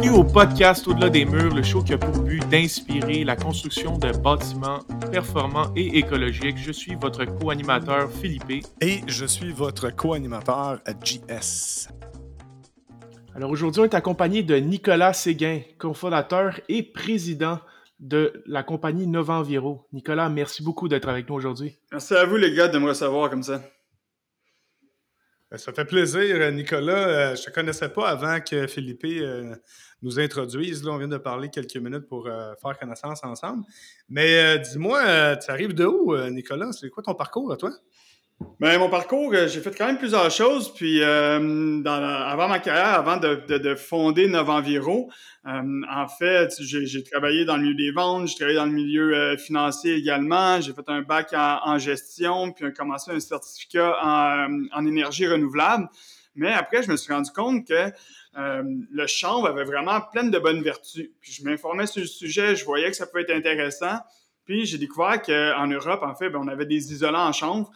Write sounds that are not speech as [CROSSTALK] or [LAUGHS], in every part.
Bienvenue au podcast Au-delà des murs, le show qui a pour but d'inspirer la construction de bâtiments performants et écologiques. Je suis votre co-animateur Philippe. Et je suis votre co-animateur JS. Alors aujourd'hui, on est accompagné de Nicolas Séguin, cofondateur et président de la compagnie Nova Enviro. Nicolas, merci beaucoup d'être avec nous aujourd'hui. Merci à vous les gars de me recevoir comme ça. Ça fait plaisir, Nicolas. Euh, je ne te connaissais pas avant que Philippe euh, nous introduise. Là, on vient de parler quelques minutes pour euh, faire connaissance ensemble. Mais dis-moi, tu arrives de où, Nicolas? C'est quoi ton parcours à toi? Ben, mon parcours, euh, j'ai fait quand même plusieurs choses. Puis, euh, avant ma carrière, avant de, fonder Novanviro, euh, en fait, j'ai travaillé dans le milieu des ventes, j'ai travaillé dans le milieu financier également. J'ai fait un bac en, gestion, puis j'ai commencé un certificat en, énergie renouvelable. Mais après, je me suis rendu compte que le chanvre avait vraiment plein de bonnes vertus. Puis, je m'informais sur le sujet, je voyais que ça pouvait être intéressant. Puis, j'ai découvert qu'en Europe, en fait, ben, on avait des isolants en chanvre.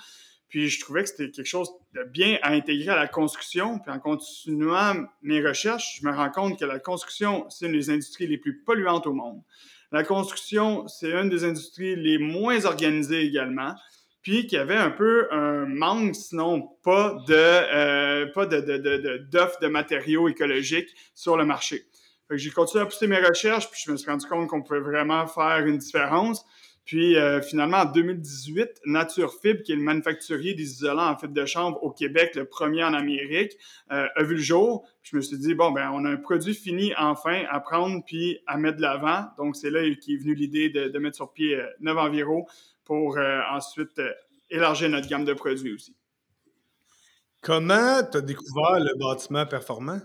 Puis je trouvais que c'était quelque chose de bien à intégrer à la construction. Puis en continuant mes recherches, je me rends compte que la construction, c'est une des industries les plus polluantes au monde. La construction, c'est une des industries les moins organisées également. Puis qu'il y avait un peu un manque, sinon pas de euh, pas de, d'offres de, matériaux écologiques sur le marché. j'ai continué à pousser mes recherches, puis je me suis rendu compte qu'on pouvait vraiment faire une différence. Puis euh, finalement, en 2018, Naturefib, qui est le manufacturier des isolants en fibre de chambre au Québec, le premier en Amérique, euh, a vu le jour. je me suis dit, bon, ben on a un produit fini enfin à prendre puis à mettre de l'avant. Donc c'est là qu'est venue l'idée de, mettre sur pied euh, 9 Enviro pour euh, ensuite élargir notre gamme de produits aussi. Comment tu as découvert le bâtiment performant?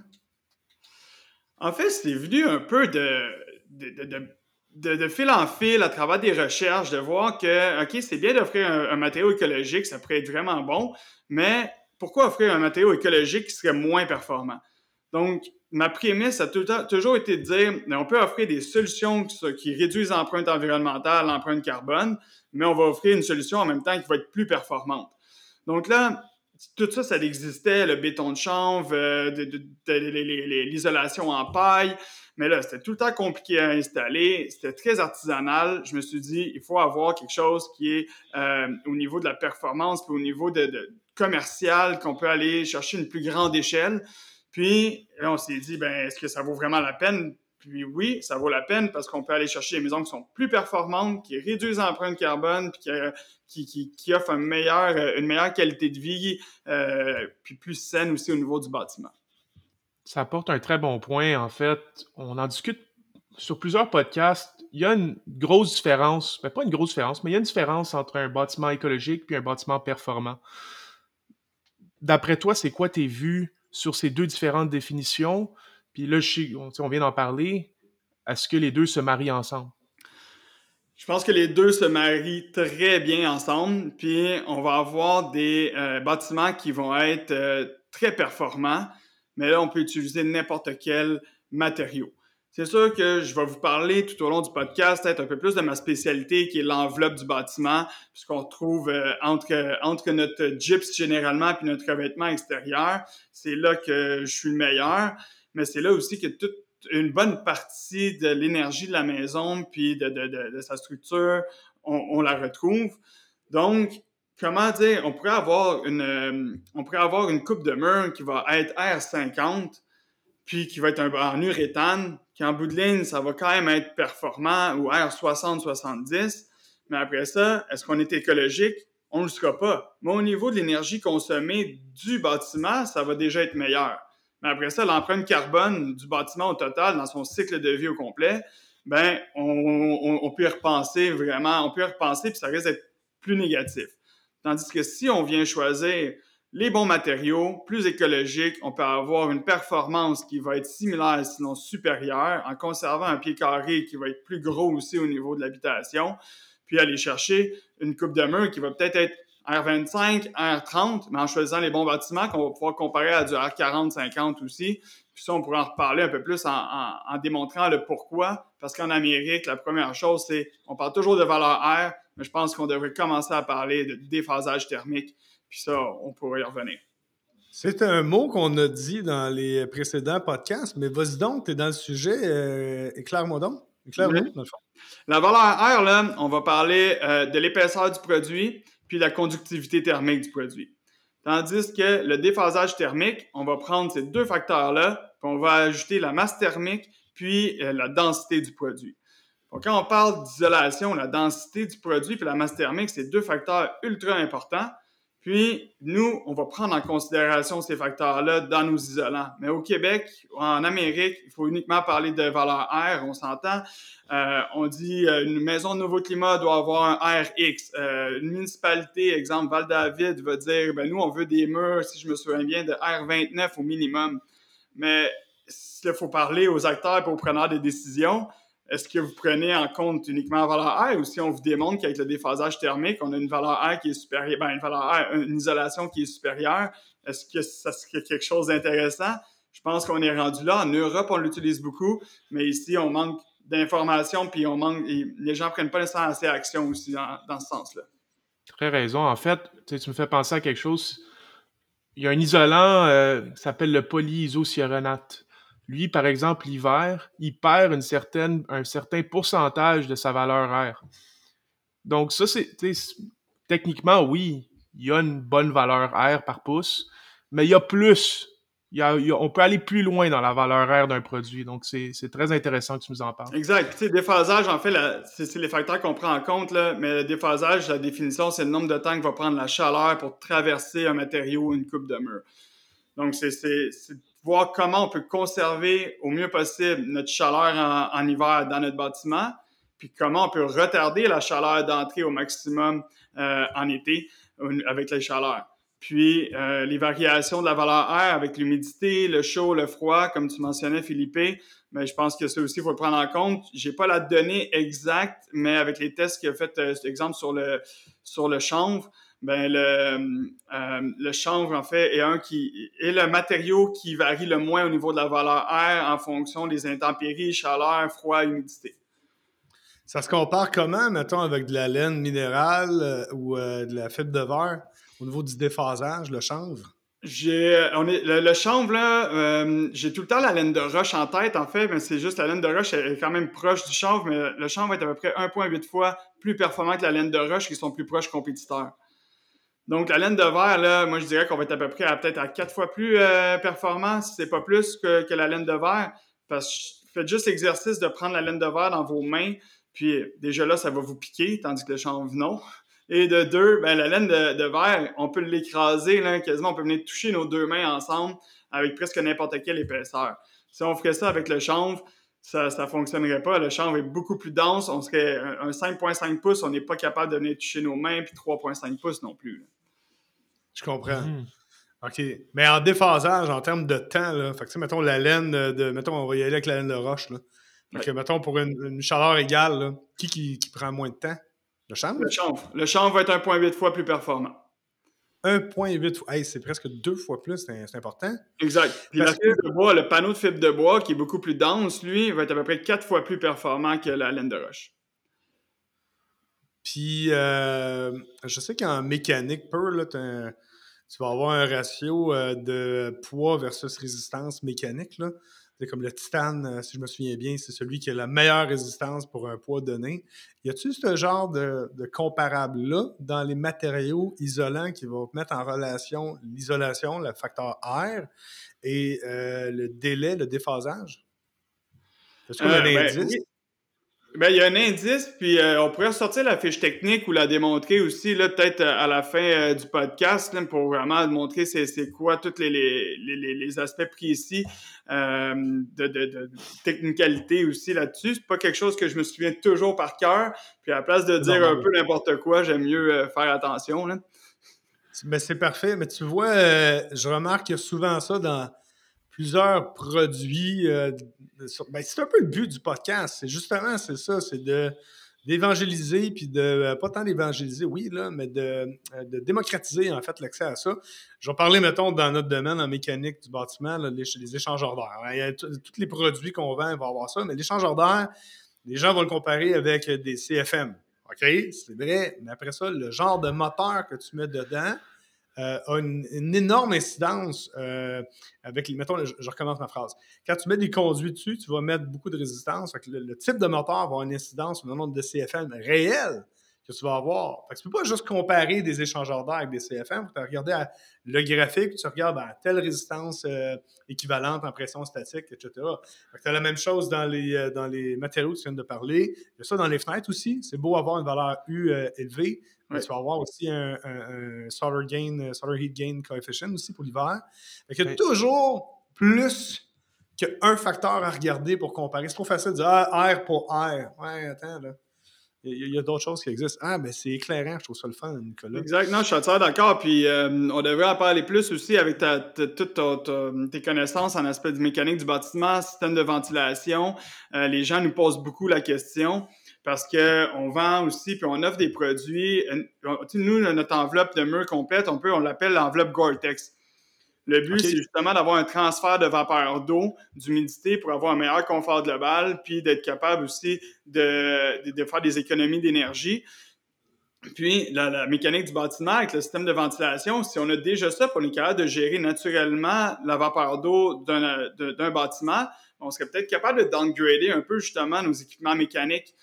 En fait, c'est venu un peu de, de de, fil en fil, à travers des recherches, de voir que, OK, c'est bien d'offrir un, matériau écologique, ça pourrait être vraiment bon, mais pourquoi offrir un matériau écologique qui serait moins performant? Donc, ma prémisse a toujours été de dire, on peut offrir des solutions qui réduisent l'empreinte environnementale, l'empreinte carbone, mais on va offrir une solution en même temps qui va être plus performante. Donc là, tout ça, ça existait, le béton de chanvre, euh, l'isolation en paille, mais là, c'était tout le temps compliqué à installer, c'était très artisanal. Je me suis dit, il faut avoir quelque chose qui est euh, au niveau de la performance, puis au niveau de, commercial, qu'on peut aller chercher une plus grande échelle. Puis là, on s'est dit, ben, est-ce que ça vaut vraiment la peine? Puis oui, ça vaut la peine parce qu'on peut aller chercher des maisons qui sont plus performantes, qui réduisent l'empreinte carbone, puis qui, qui, offrent une meilleure qualité de vie, euh, puis plus saine aussi au niveau du bâtiment. Ça apporte un très bon point. En fait, on en discute sur plusieurs podcasts. Il y a une grosse différence, mais ben, pas une grosse différence, mais il y a une différence entre un bâtiment écologique et un bâtiment performant. D'après toi, c'est quoi tes vues sur ces deux différentes définitions? Puis là, on vient d'en parler. Est-ce que les deux se marient ensemble? Je pense que les deux se marient très bien ensemble, puis on va avoir des euh, bâtiments qui vont être euh, très performants, mais là, on peut utiliser n'importe quel matériau. C'est sûr que je vais vous parler tout au long du podcast peut-être un peu plus de ma spécialité qui est l'enveloppe du bâtiment, puisqu'on trouve euh, entre, notre gyps généralement puis notre revêtement extérieur. C'est là que je suis le meilleur, mais c'est là aussi que toute une bonne partie de l'énergie de la maison puis de, de, de, sa structure, on, on, la retrouve. Donc, comment dire, on pourrait avoir une, euh, on pourrait avoir une coupe de mur qui va être R50, puis qui va être un, en uréthane, qui en bout de ligne, ça va quand même être performant, ou R60, 70. Mais après ça, est-ce qu'on est écologique? On ne le sera pas. Mais au niveau de l'énergie consommée du bâtiment, ça va déjà être meilleur. Mais après ça, l'empreinte carbone du bâtiment au total, dans son cycle de vie au complet, ben, on, on peut y repenser vraiment, on peut y repenser, puis ça risque d'être plus négatif. Tandis que si on vient choisir les bons matériaux, plus écologiques, on peut avoir une performance qui va être similaire, sinon supérieure, en conservant un pied carré qui va être plus gros aussi au niveau de l'habitation, puis aller chercher une coupe de mur qui va peut-être être R25, R30, mais en choisissant les bons bâtiments qu'on va pouvoir comparer à du R40, 50 aussi. Puis ça, on pourra en reparler un peu plus en, en démontrant le pourquoi. Parce qu'en Amérique, la première chose, c'est on parle toujours de valeur R, mais je pense qu'on devrait commencer à parler de déphasage thermique, puis ça, on pourrait y revenir. C'est un mot qu'on a dit dans les précédents podcasts, mais vas-y donc, tu es dans le sujet. Euh, éclaire-moi donc. Éclaire-moi, dans le fond. La valeur R, là, on va parler euh, de l'épaisseur du produit puis la conductivité thermique du produit. Tandis que le déphasage thermique, on va prendre ces deux facteurs-là, puis on va ajouter la masse thermique puis euh, la densité du produit. Donc, quand on parle d'isolation, la densité du produit puis la masse thermique, c'est deux facteurs ultra importants. Puis, nous, on va prendre en considération ces facteurs-là dans nos isolants. Mais au Québec, en Amérique, il faut uniquement parler de valeur R, on s'entend. Euh, on dit euh, une maison de nouveau climat doit avoir un RX. Euh, une municipalité, exemple Val-David, va dire, ben nous, on veut des murs, si je me souviens bien, de R29 au minimum. Mais il faut parler aux acteurs et aux preneurs des décisions est-ce que vous prenez en compte uniquement la valeur R ou si on vous démontre qu'avec le déphasage thermique, on a une valeur R qui est supérieure, ben une valeur R, une isolation qui est supérieure, est-ce que ça serait quelque chose d'intéressant? Je pense qu'on est rendu là. En Europe, on l'utilise beaucoup, mais ici, on manque d'informations, puis on manque, les gens prennent pas nécessairement assez action aussi dans, ce sens-là. Très raison. En fait, tu me fais penser à quelque chose. Il y a un isolant euh, qui s'appelle le polyisocyanate. Lui, par exemple, l'hiver, il perd un certain pourcentage de sa valeur R. Donc, ça, c'est. Techniquement, oui, il y a une bonne valeur R par pouce, mais il y a plus. Il y on peut aller plus loin dans la valeur R d'un produit. Donc, c'est très intéressant que tu nous en parles. Exact. Tu sais, déphasage, en fait, c'est les facteurs qu'on prend en compte, mais le déphasage, la définition, c'est le nombre de temps que va prendre la chaleur pour traverser un matériau ou une coupe de mur. Donc, c'est voir comment on peut conserver au mieux possible notre chaleur en, hiver dans notre bâtiment, puis comment on peut retarder la chaleur d'entrée au maximum euh, en été avec les chaleurs. Puis euh, les variations de la valeur R avec l'humidité, le chaud, le froid, comme tu mentionnais, Philippe, mais je pense que ça aussi, il faut le prendre en compte. J'ai pas la donnée exacte, mais avec les tests qu'il a fait, euh, exemple sur le, sur le chanvre, ben le, euh, le chanvre, en fait, est un qui est le matériau qui varie le moins au niveau de la valeur R en fonction des intempéries, chaleur, froid, humidité. Ça se compare comment, mettons, avec de la laine minérale euh, ou euh, de la fibre de verre au niveau du déphasage, le chanvre? J'ai, on est, le, chanvre, là, j'ai tout le temps la laine de roche en tête, en fait, mais c'est juste la laine de roche est quand même proche du chanvre, mais le chanvre est à peu près 1,8 fois plus performant que la laine de roche qui sont plus proches compétiteurs. Donc, la laine de verre, là, moi, je dirais qu'on va être à peu près à peut-être à quatre fois plus euh, performant, si c'est pas plus que, la laine de verre. Parce que faites juste l'exercice de prendre la laine de verre dans vos mains, puis déjà là, ça va vous piquer, tandis que le chanvre, non. Et de deux, ben, la laine de, verre, on peut l'écraser, là, quasiment, on peut venir toucher nos deux mains ensemble avec presque n'importe quelle épaisseur. Si on ferait ça avec le chanvre, ça ne fonctionnerait pas. Le chanvre est beaucoup plus dense. On serait un, 5,5 pouces, on n'est pas capable de venir toucher nos mains, puis 3,5 pouces non plus. Je comprends. Mhm. OK. Mais en déphasage, en termes de temps, là, fait que, mettons la laine de. Mettons, on va y aller avec la laine de roche. Là. Fait que, mettons, pour une, chaleur égale, qui, qui, prend moins de temps? Le chanvre? Le chanvre. Le chanvre va être 1,8 fois plus performant. 1,8 fois. Hey, c'est presque deux fois plus, c'est important. Exact. Puis la fibre de bois, le panneau de fibre de bois, qui est beaucoup plus dense, lui, va être à peu près quatre fois plus performant que la laine de roche. Puis, euh, je sais qu'en mécanique pure, là, tu vas avoir un ratio euh, de poids versus résistance mécanique. C'est comme le titane, euh, si je me souviens bien, c'est celui qui a la meilleure résistance pour un poids donné. Y a-t-il ce genre de, comparable-là dans les matériaux isolants qui vont mettre en relation l'isolation, le facteur R et euh, le délai, le déphasage? Est-ce qu'on a un ben, indice? Ben, il y a un indice, puis euh, on pourrait sortir la fiche technique ou la démontrer aussi, là, peut-être euh, à la fin euh, du podcast, pour vraiment montrer c'est quoi tous les, les, les, les, aspects précis de, de, de, technicalité aussi là-dessus. C'est pas quelque chose que je me souviens toujours par cœur, puis à la place de dire un peu n'importe quoi, j'aime mieux faire attention. Là. Ben, c'est parfait, mais tu vois, je remarque souvent ça dans plusieurs produits. Euh, ben, c'est un peu le but du podcast. C'est justement, c'est ça, c'est de d'évangéliser, puis de, euh, pas tant d'évangéliser, oui, là, mais de, euh, de, démocratiser, en fait, l'accès à ça. Je vais parler, mettons, dans notre domaine en mécanique du bâtiment, les, les, échangeurs d'air. Tous les produits qu'on vend vont avoir ça, mais l'échangeur d'air, les gens vont le comparer avec des CFM. OK? C'est vrai, mais après ça, le genre de moteur que tu mets dedans, euh, a une, énorme incidence euh, avec les. Mettons, je, recommence ma phrase. Quand tu mets des conduits dessus, tu vas mettre beaucoup de résistance. le, type de moteur va avoir une incidence sur le nombre de CFM réel que tu vas avoir. Fait que tu ne peux pas juste comparer des échangeurs d'air avec des CFM. Tu regarder le graphique, tu regardes à telle résistance euh, équivalente en pression statique, etc. Tu as la même chose dans les, euh, dans les matériaux que tu viens de parler. Il y a ça dans les fenêtres aussi. C'est beau avoir une valeur U euh, élevée, mais tu vas avoir aussi un, solar, gain, solar heat gain coefficient aussi pour l'hiver. Il y a toujours plus qu'un facteur à regarder pour comparer. C'est trop facile de dire ah, air pour air. Ouais, attends, là. Il y a, d'autres choses qui existent. Ah, mais c'est éclairant, je trouve ça le fun, Nicolas. Exact, non, je suis entièrement d'accord. Puis euh, on devrait en parler plus aussi avec ta, toutes tes connaissances en aspect de mécanique du bâtiment, système de ventilation. Euh, les gens nous posent beaucoup la question parce qu'on vend aussi, puis on offre des produits. Nous, notre enveloppe de mur complète, on peut, on l'appelle l'enveloppe Gore-Tex. Le but, c'est justement d'avoir un transfert de vapeur d'eau, d'humidité pour avoir un meilleur confort global, puis d'être capable aussi de, de, faire des économies d'énergie. Puis, la, mécanique du bâtiment avec le système de ventilation, si on a déjà ça, pour on est capable de gérer naturellement la vapeur d'eau d'un bâtiment, on serait peut-être capable de downgrader un peu justement nos équipements mécaniques.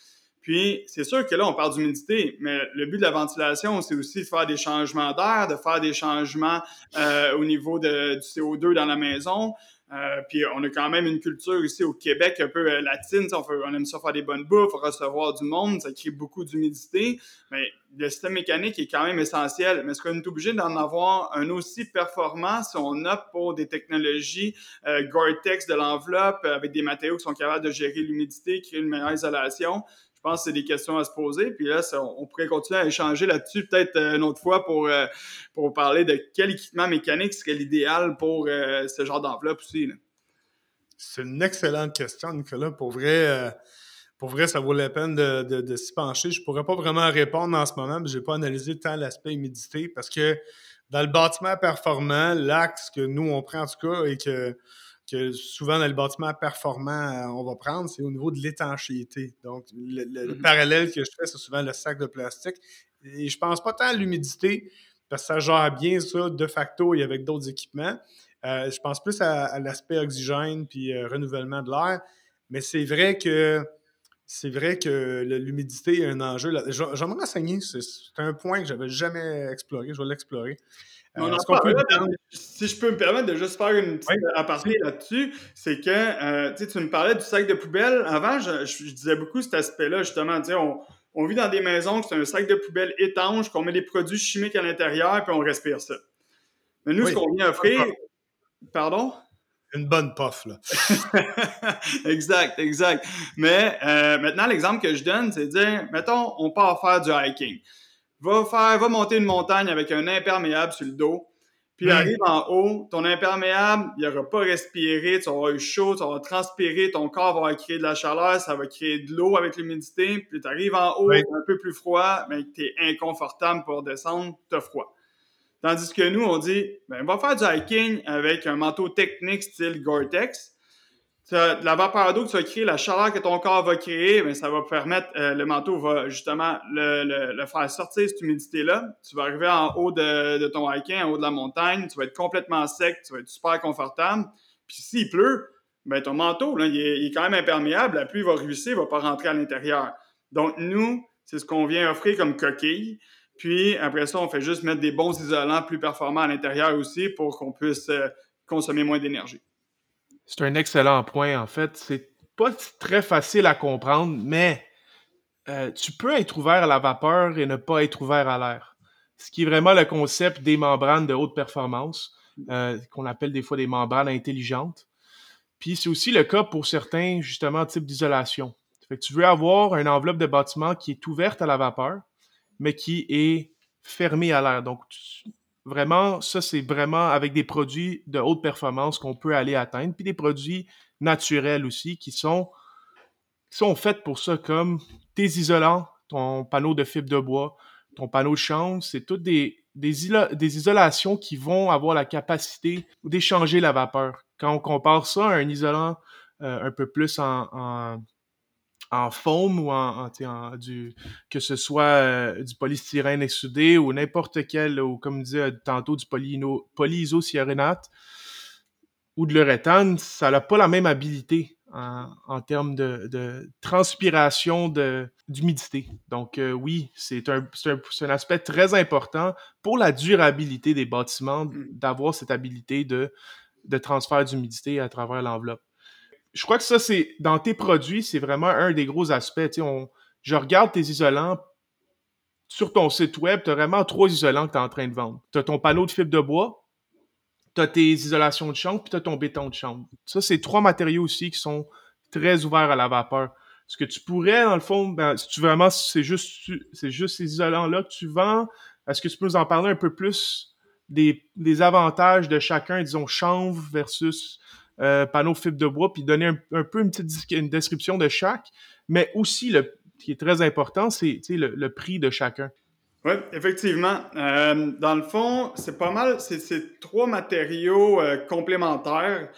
Puis, c'est sûr que là, on parle d'humidité, mais le but de la ventilation, c'est aussi de faire des changements d'air, de faire des changements euh, au niveau de, du CO2 dans la maison. Euh, puis on a quand même une culture ici au Québec un peu euh, latine. On, on, aime ça faire des bonnes bouffes, recevoir du monde, ça crée beaucoup d'humidité. Mais le système mécanique est quand même essentiel. Mais est-ce qu'on est obligé d'en avoir un aussi performant si on opte pour des technologies Gore-Tex de l'enveloppe avec des matériaux qui sont capables de gérer l'humidité, créer une meilleure isolation? Pense que c'est des questions à se poser. Puis là, on, pourrait continuer à échanger là-dessus peut-être euh, une autre fois pour, euh, pour parler de quel équipement mécanique serait l'idéal pour euh, ce genre d'enveloppe aussi. C'est une excellente question, Nicolas. Pour vrai, pour vrai, ça vaut la peine de, s'y pencher. Je ne pourrais pas vraiment répondre en ce moment, mais je n'ai pas analysé tant l'aspect humidité parce que dans le bâtiment performant, l'axe que nous, on prend en tout cas et que que souvent dans le bâtiment performant, euh, on va prendre, c'est au niveau de l'étanchéité. Donc, le, mm-hmm. parallèle que je fais, c'est souvent le sac de plastique. Et je pense pas tant à l'humidité, parce que ça gère bien ça de facto et avec d'autres équipements. Euh, je pense plus à, l'aspect oxygène puis euh, renouvellement de l'air. Mais c'est vrai que c'est vrai que l'humidité est un enjeu. J'aimerais m'enseigner. C'est un point que j'avais jamais exploré. Je vais l'explorer. Euh, si je peux me permettre de juste faire une petite aparté là-dessus, c'est que euh, tu me parlais du sac de poubelle. Avant, je, disais beaucoup cet aspect-là, justement. On, on vit dans des maisons c'est un sac de poubelle étanche, qu'on met des produits chimiques à l'intérieur, puis on respire ça. Mais nous, ce qu'on vient offrir. Pardon? Une bonne puff, là. [LAUGHS] exact, exact. Mais euh, maintenant, l'exemple que je donne, c'est de dire, mettons, on part faire du hiking va faire, va monter une montagne avec un imperméable sur le dos. Puis arrive en haut, ton imperméable, il n'aura pas respiré, tu auras eu chaud, tu auras transpiré, ton corps va créer de la chaleur, ça va créer de l'eau avec l'humidité. Puis tu arrives en haut, un peu plus froid, mais tu es inconfortable pour descendre, tu as froid. Tandis que nous, on dit, ben, va faire du hiking avec un manteau technique style Gore-Tex la vapeur d'eau que tu vas créer, la chaleur que ton corps va créer, bien, ça va permettre, euh, le manteau va justement le, faire sortir cette humidité-là. Tu vas arriver en haut de, ton hiking, en haut de la montagne, tu vas être complètement sec, tu vas être super confortable. Puis s'il pleut, ben, ton manteau, là, il, est, quand même imperméable, la pluie va ruisser, il va pas rentrer à l'intérieur. Donc, nous, c'est ce qu'on vient offrir comme coquille. Puis après ça, on fait juste mettre des bons isolants plus performants à l'intérieur aussi pour qu'on puisse euh, consommer moins d'énergie. C'est un excellent point, en fait. C'est pas très facile à comprendre, mais euh, tu peux être ouvert à la vapeur et ne pas être ouvert à l'air. Ce qui est vraiment le concept des membranes de haute performance, euh, qu'on appelle des fois des membranes intelligentes. Puis c'est aussi le cas pour certains, justement, types d'isolation. Tu veux avoir une enveloppe de bâtiment qui est ouverte à la vapeur, mais qui est fermée à l'air. Donc, Vraiment, ça, c'est vraiment avec des produits de haute performance qu'on peut aller atteindre, puis des produits naturels aussi qui sont, sont faits pour ça, comme tes isolants, ton panneau de fibre de bois, ton panneau de chanvre, c'est toutes des, des, isolations qui vont avoir la capacité d'échanger la vapeur. Quand on compare ça à un isolant euh, un peu plus en foam ou en, du que ce soit euh, du polystyrène exsudé ou n'importe quel ou comme disait tantôt du polyisocyanate ou de l'uréthane, ça n'a pas la même habilité en, termes de, transpiration d'humidité. Donc euh, oui, c'est un, un, aspect très important pour la durabilité des bâtiments mmh. d'avoir cette habilité de, de transfert d'humidité à travers l'enveloppe je crois que ça, c'est dans tes produits, c'est vraiment un des gros aspects. On, je regarde tes isolants sur ton site web, tu as vraiment trois isolants que tu es en train de vendre. Tu as ton panneau de fibre de bois, tu as tes isolations de chambre, puis tu as ton béton de chambre. Ça, c'est trois matériaux aussi qui sont très ouverts à la vapeur. Ce que tu pourrais, dans le fond, ben, si tu vraiment, c'est juste, c'est juste ces isolants-là que tu vends, est-ce que tu peux nous en parler un peu plus des, des avantages de chacun, disons, chanvre versus euh, panneau fibre de bois, puis donner un, peu une petite une description de chaque, mais aussi, le, qui est très important, c'est le, le prix de chacun. Oui, effectivement. Euh, dans le fond, c'est pas mal, c'est trois matériaux euh, complémentaires.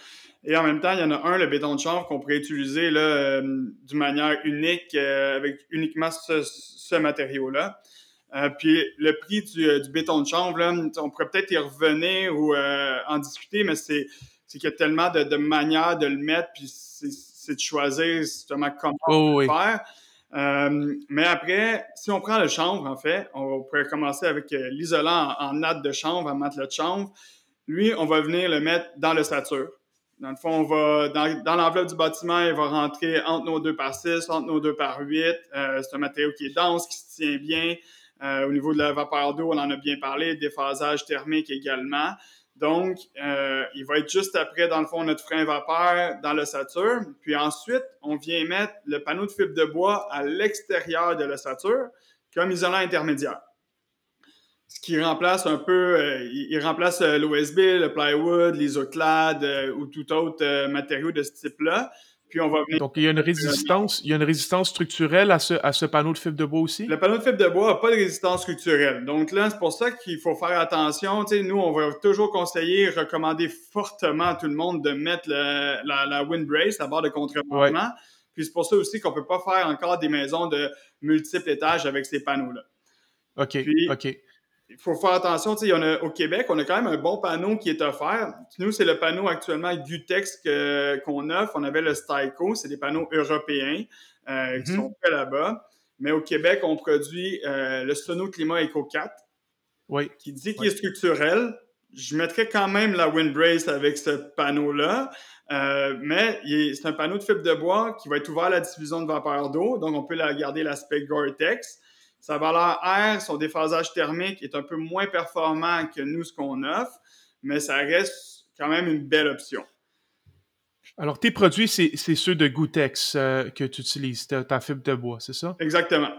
Et en même temps, il y en a un, le béton de chanvre, qu'on pourrait utiliser d'une manière unique, avec uniquement ce, ce matériau-là. puis le prix du, du, béton de chanvre, là, on pourrait peut-être y revenir ou en discuter, mais c'est c'est qu'il y a tellement de, manières de le mettre, puis c'est de choisir justement comment oh, le faire. Euh, mais après, si on prend le chanvre, en fait, on pourrait commencer avec euh, l'isolant en, natte de chanvre, en matelas de chanvre. Lui, on va venir le mettre dans l'ossature. Dans le fond, on va, dans, l'enveloppe du bâtiment, il va rentrer entre nos 2 par 6, entre nos 2 par 8. Euh, c'est un matériau qui est dense, qui se tient bien. au niveau de la vapeur d'eau, on en a bien parlé, déphasage thermique également. Donc, euh, il va être juste après, dans le fond, notre frein vapeur dans l'ossature. Puis ensuite, on vient mettre le panneau de fibre de bois à l'extérieur de l'ossature comme isolant intermédiaire. Ce qui remplace un peu, euh, il, remplace euh, l'OSB, le plywood, l'isoclade ou tout autre matériau de ce type-là. Donc, il y a une résistance, il y a une résistance structurelle à ce, à ce panneau de fibre de bois aussi? Le panneau de fibre de bois n'a pas de résistance structurelle. Donc là, c'est pour ça qu'il faut faire attention. Tu sais, nous, on va toujours conseiller, recommander fortement à tout le monde de mettre la, la windbrace, la barre de contrepoids. Puis c'est pour ça aussi qu'on ne peut pas faire encore des maisons de multiples étages avec ces panneaux-là. OK, OK il faut faire attention, tu sais, a, au Québec, on a quand même un bon panneau qui est offert. Nous, c'est le panneau actuellement Gutex qu'on offre. On avait le Styco, c'est des panneaux européens euh, qui mhm. sont faits là-bas. Mais au Québec, on produit euh, le Sono Climat Eco 4, oui. qui dit qu'il est structurel. Je mettrais quand même la windbrace avec ce panneau-là, euh, mais c'est un panneau de fibre de bois qui va être ouvert à la diffusion de vapeur d'eau, donc on peut la garder l'aspect Gore-Tex. Sa valeur R, son déphasage thermique est un peu moins performant que nous, ce qu'on offre, mais ça reste quand même une belle option. Alors, tes produits, c'est ceux de Gotex euh, que tu utilises, ta, fibre de bois, c'est ça? Exactement.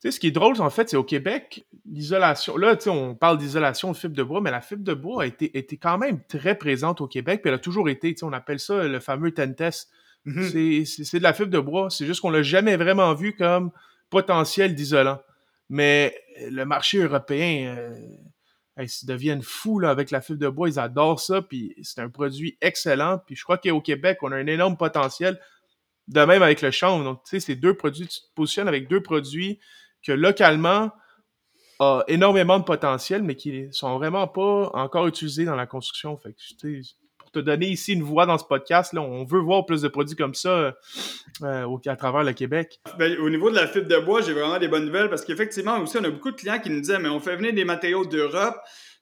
Tu sais, ce qui est drôle, en fait, c'est au Québec, l'isolation. Là, tu sais, on parle d'isolation de fibre de bois, mais la fibre de bois a été, quand même très présente au Québec, puis elle a toujours été, tu sais, on appelle ça le fameux test. Mm-hmm. C'est de la fibre de bois. C'est juste qu'on l'a jamais vraiment vu comme potentiel d'isolant. Mais euh, le marché européen, euh, ils deviennent fous avec la fibre de bois. Ils adorent ça, puis c'est un produit excellent. Puis je crois qu'au Québec, on a un énorme potentiel. De même avec le chanvre. Donc, tu sais, ces deux produits, tu te positionnes avec deux produits que localement ont énormément de potentiel, mais qui sont vraiment pas encore utilisés dans la construction. Fait que, te donner ici une voix dans ce podcast. Là. On veut voir plus de produits comme ça euh, à travers le Québec. Ben, au niveau de la fibre de bois, j'ai vraiment des bonnes nouvelles parce qu'effectivement, aussi, on a beaucoup de clients qui nous disaient, mais on fait venir des matériaux d'Europe,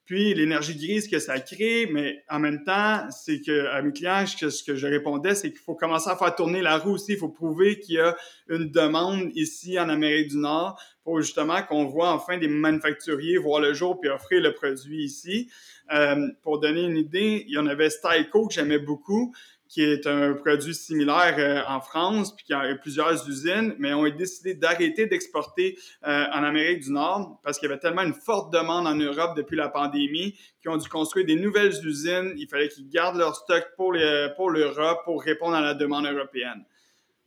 puis l'énergie grise que ça crée, mais en même temps, c'est que à mes clients, ce que je répondais, c'est qu'il faut commencer à faire tourner la roue aussi. Il faut prouver qu'il y a une demande ici en Amérique du Nord pour justement qu'on voit enfin des manufacturiers voir le jour puis offrir le produit ici. Euh, pour donner une idée, il y en avait Styco que j'aimais beaucoup, qui est un produit similaire euh, en France, puis qui a plusieurs usines, mais ont décidé d'arrêter d'exporter euh, en Amérique du Nord parce qu'il y avait tellement une forte demande en Europe depuis la pandémie qu'ils ont dû construire des nouvelles usines. Il fallait qu'ils gardent leur stock pour l'Europe pour répondre à la demande européenne.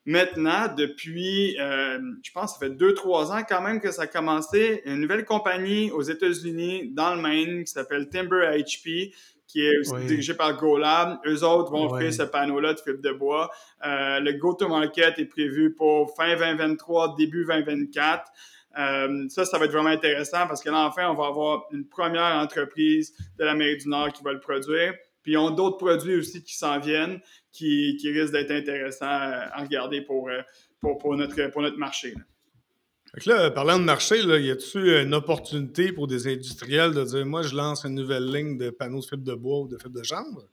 Maintenant, depuis, euh, je pense, ça fait deux, trois ans quand même que ça a commencé, une nouvelle compagnie aux États-Unis, dans le Maine, qui s'appelle Timber HP, qui est aussi dirigé par GoLab. Eux autres vont offrir ce panneau-là de fibre de bois. Euh, le go-to-market est prévu pour fin 2023, début 2024. Euh, ça, ça va être vraiment intéressant parce que là, enfin, on va avoir une première entreprise de l'Amérique du Nord qui va le produire. Puis ils ont d'autres produits aussi qui s'en viennent qui, qui risquent d'être intéressants à regarder pour, euh, pour, pour, notre, pour notre marché. là, parlant de marché, là, y a-t-il une opportunité pour des industriels de dire moi, je lance une nouvelle ligne de panneaux de fibre de bois ou de fibre de chambre?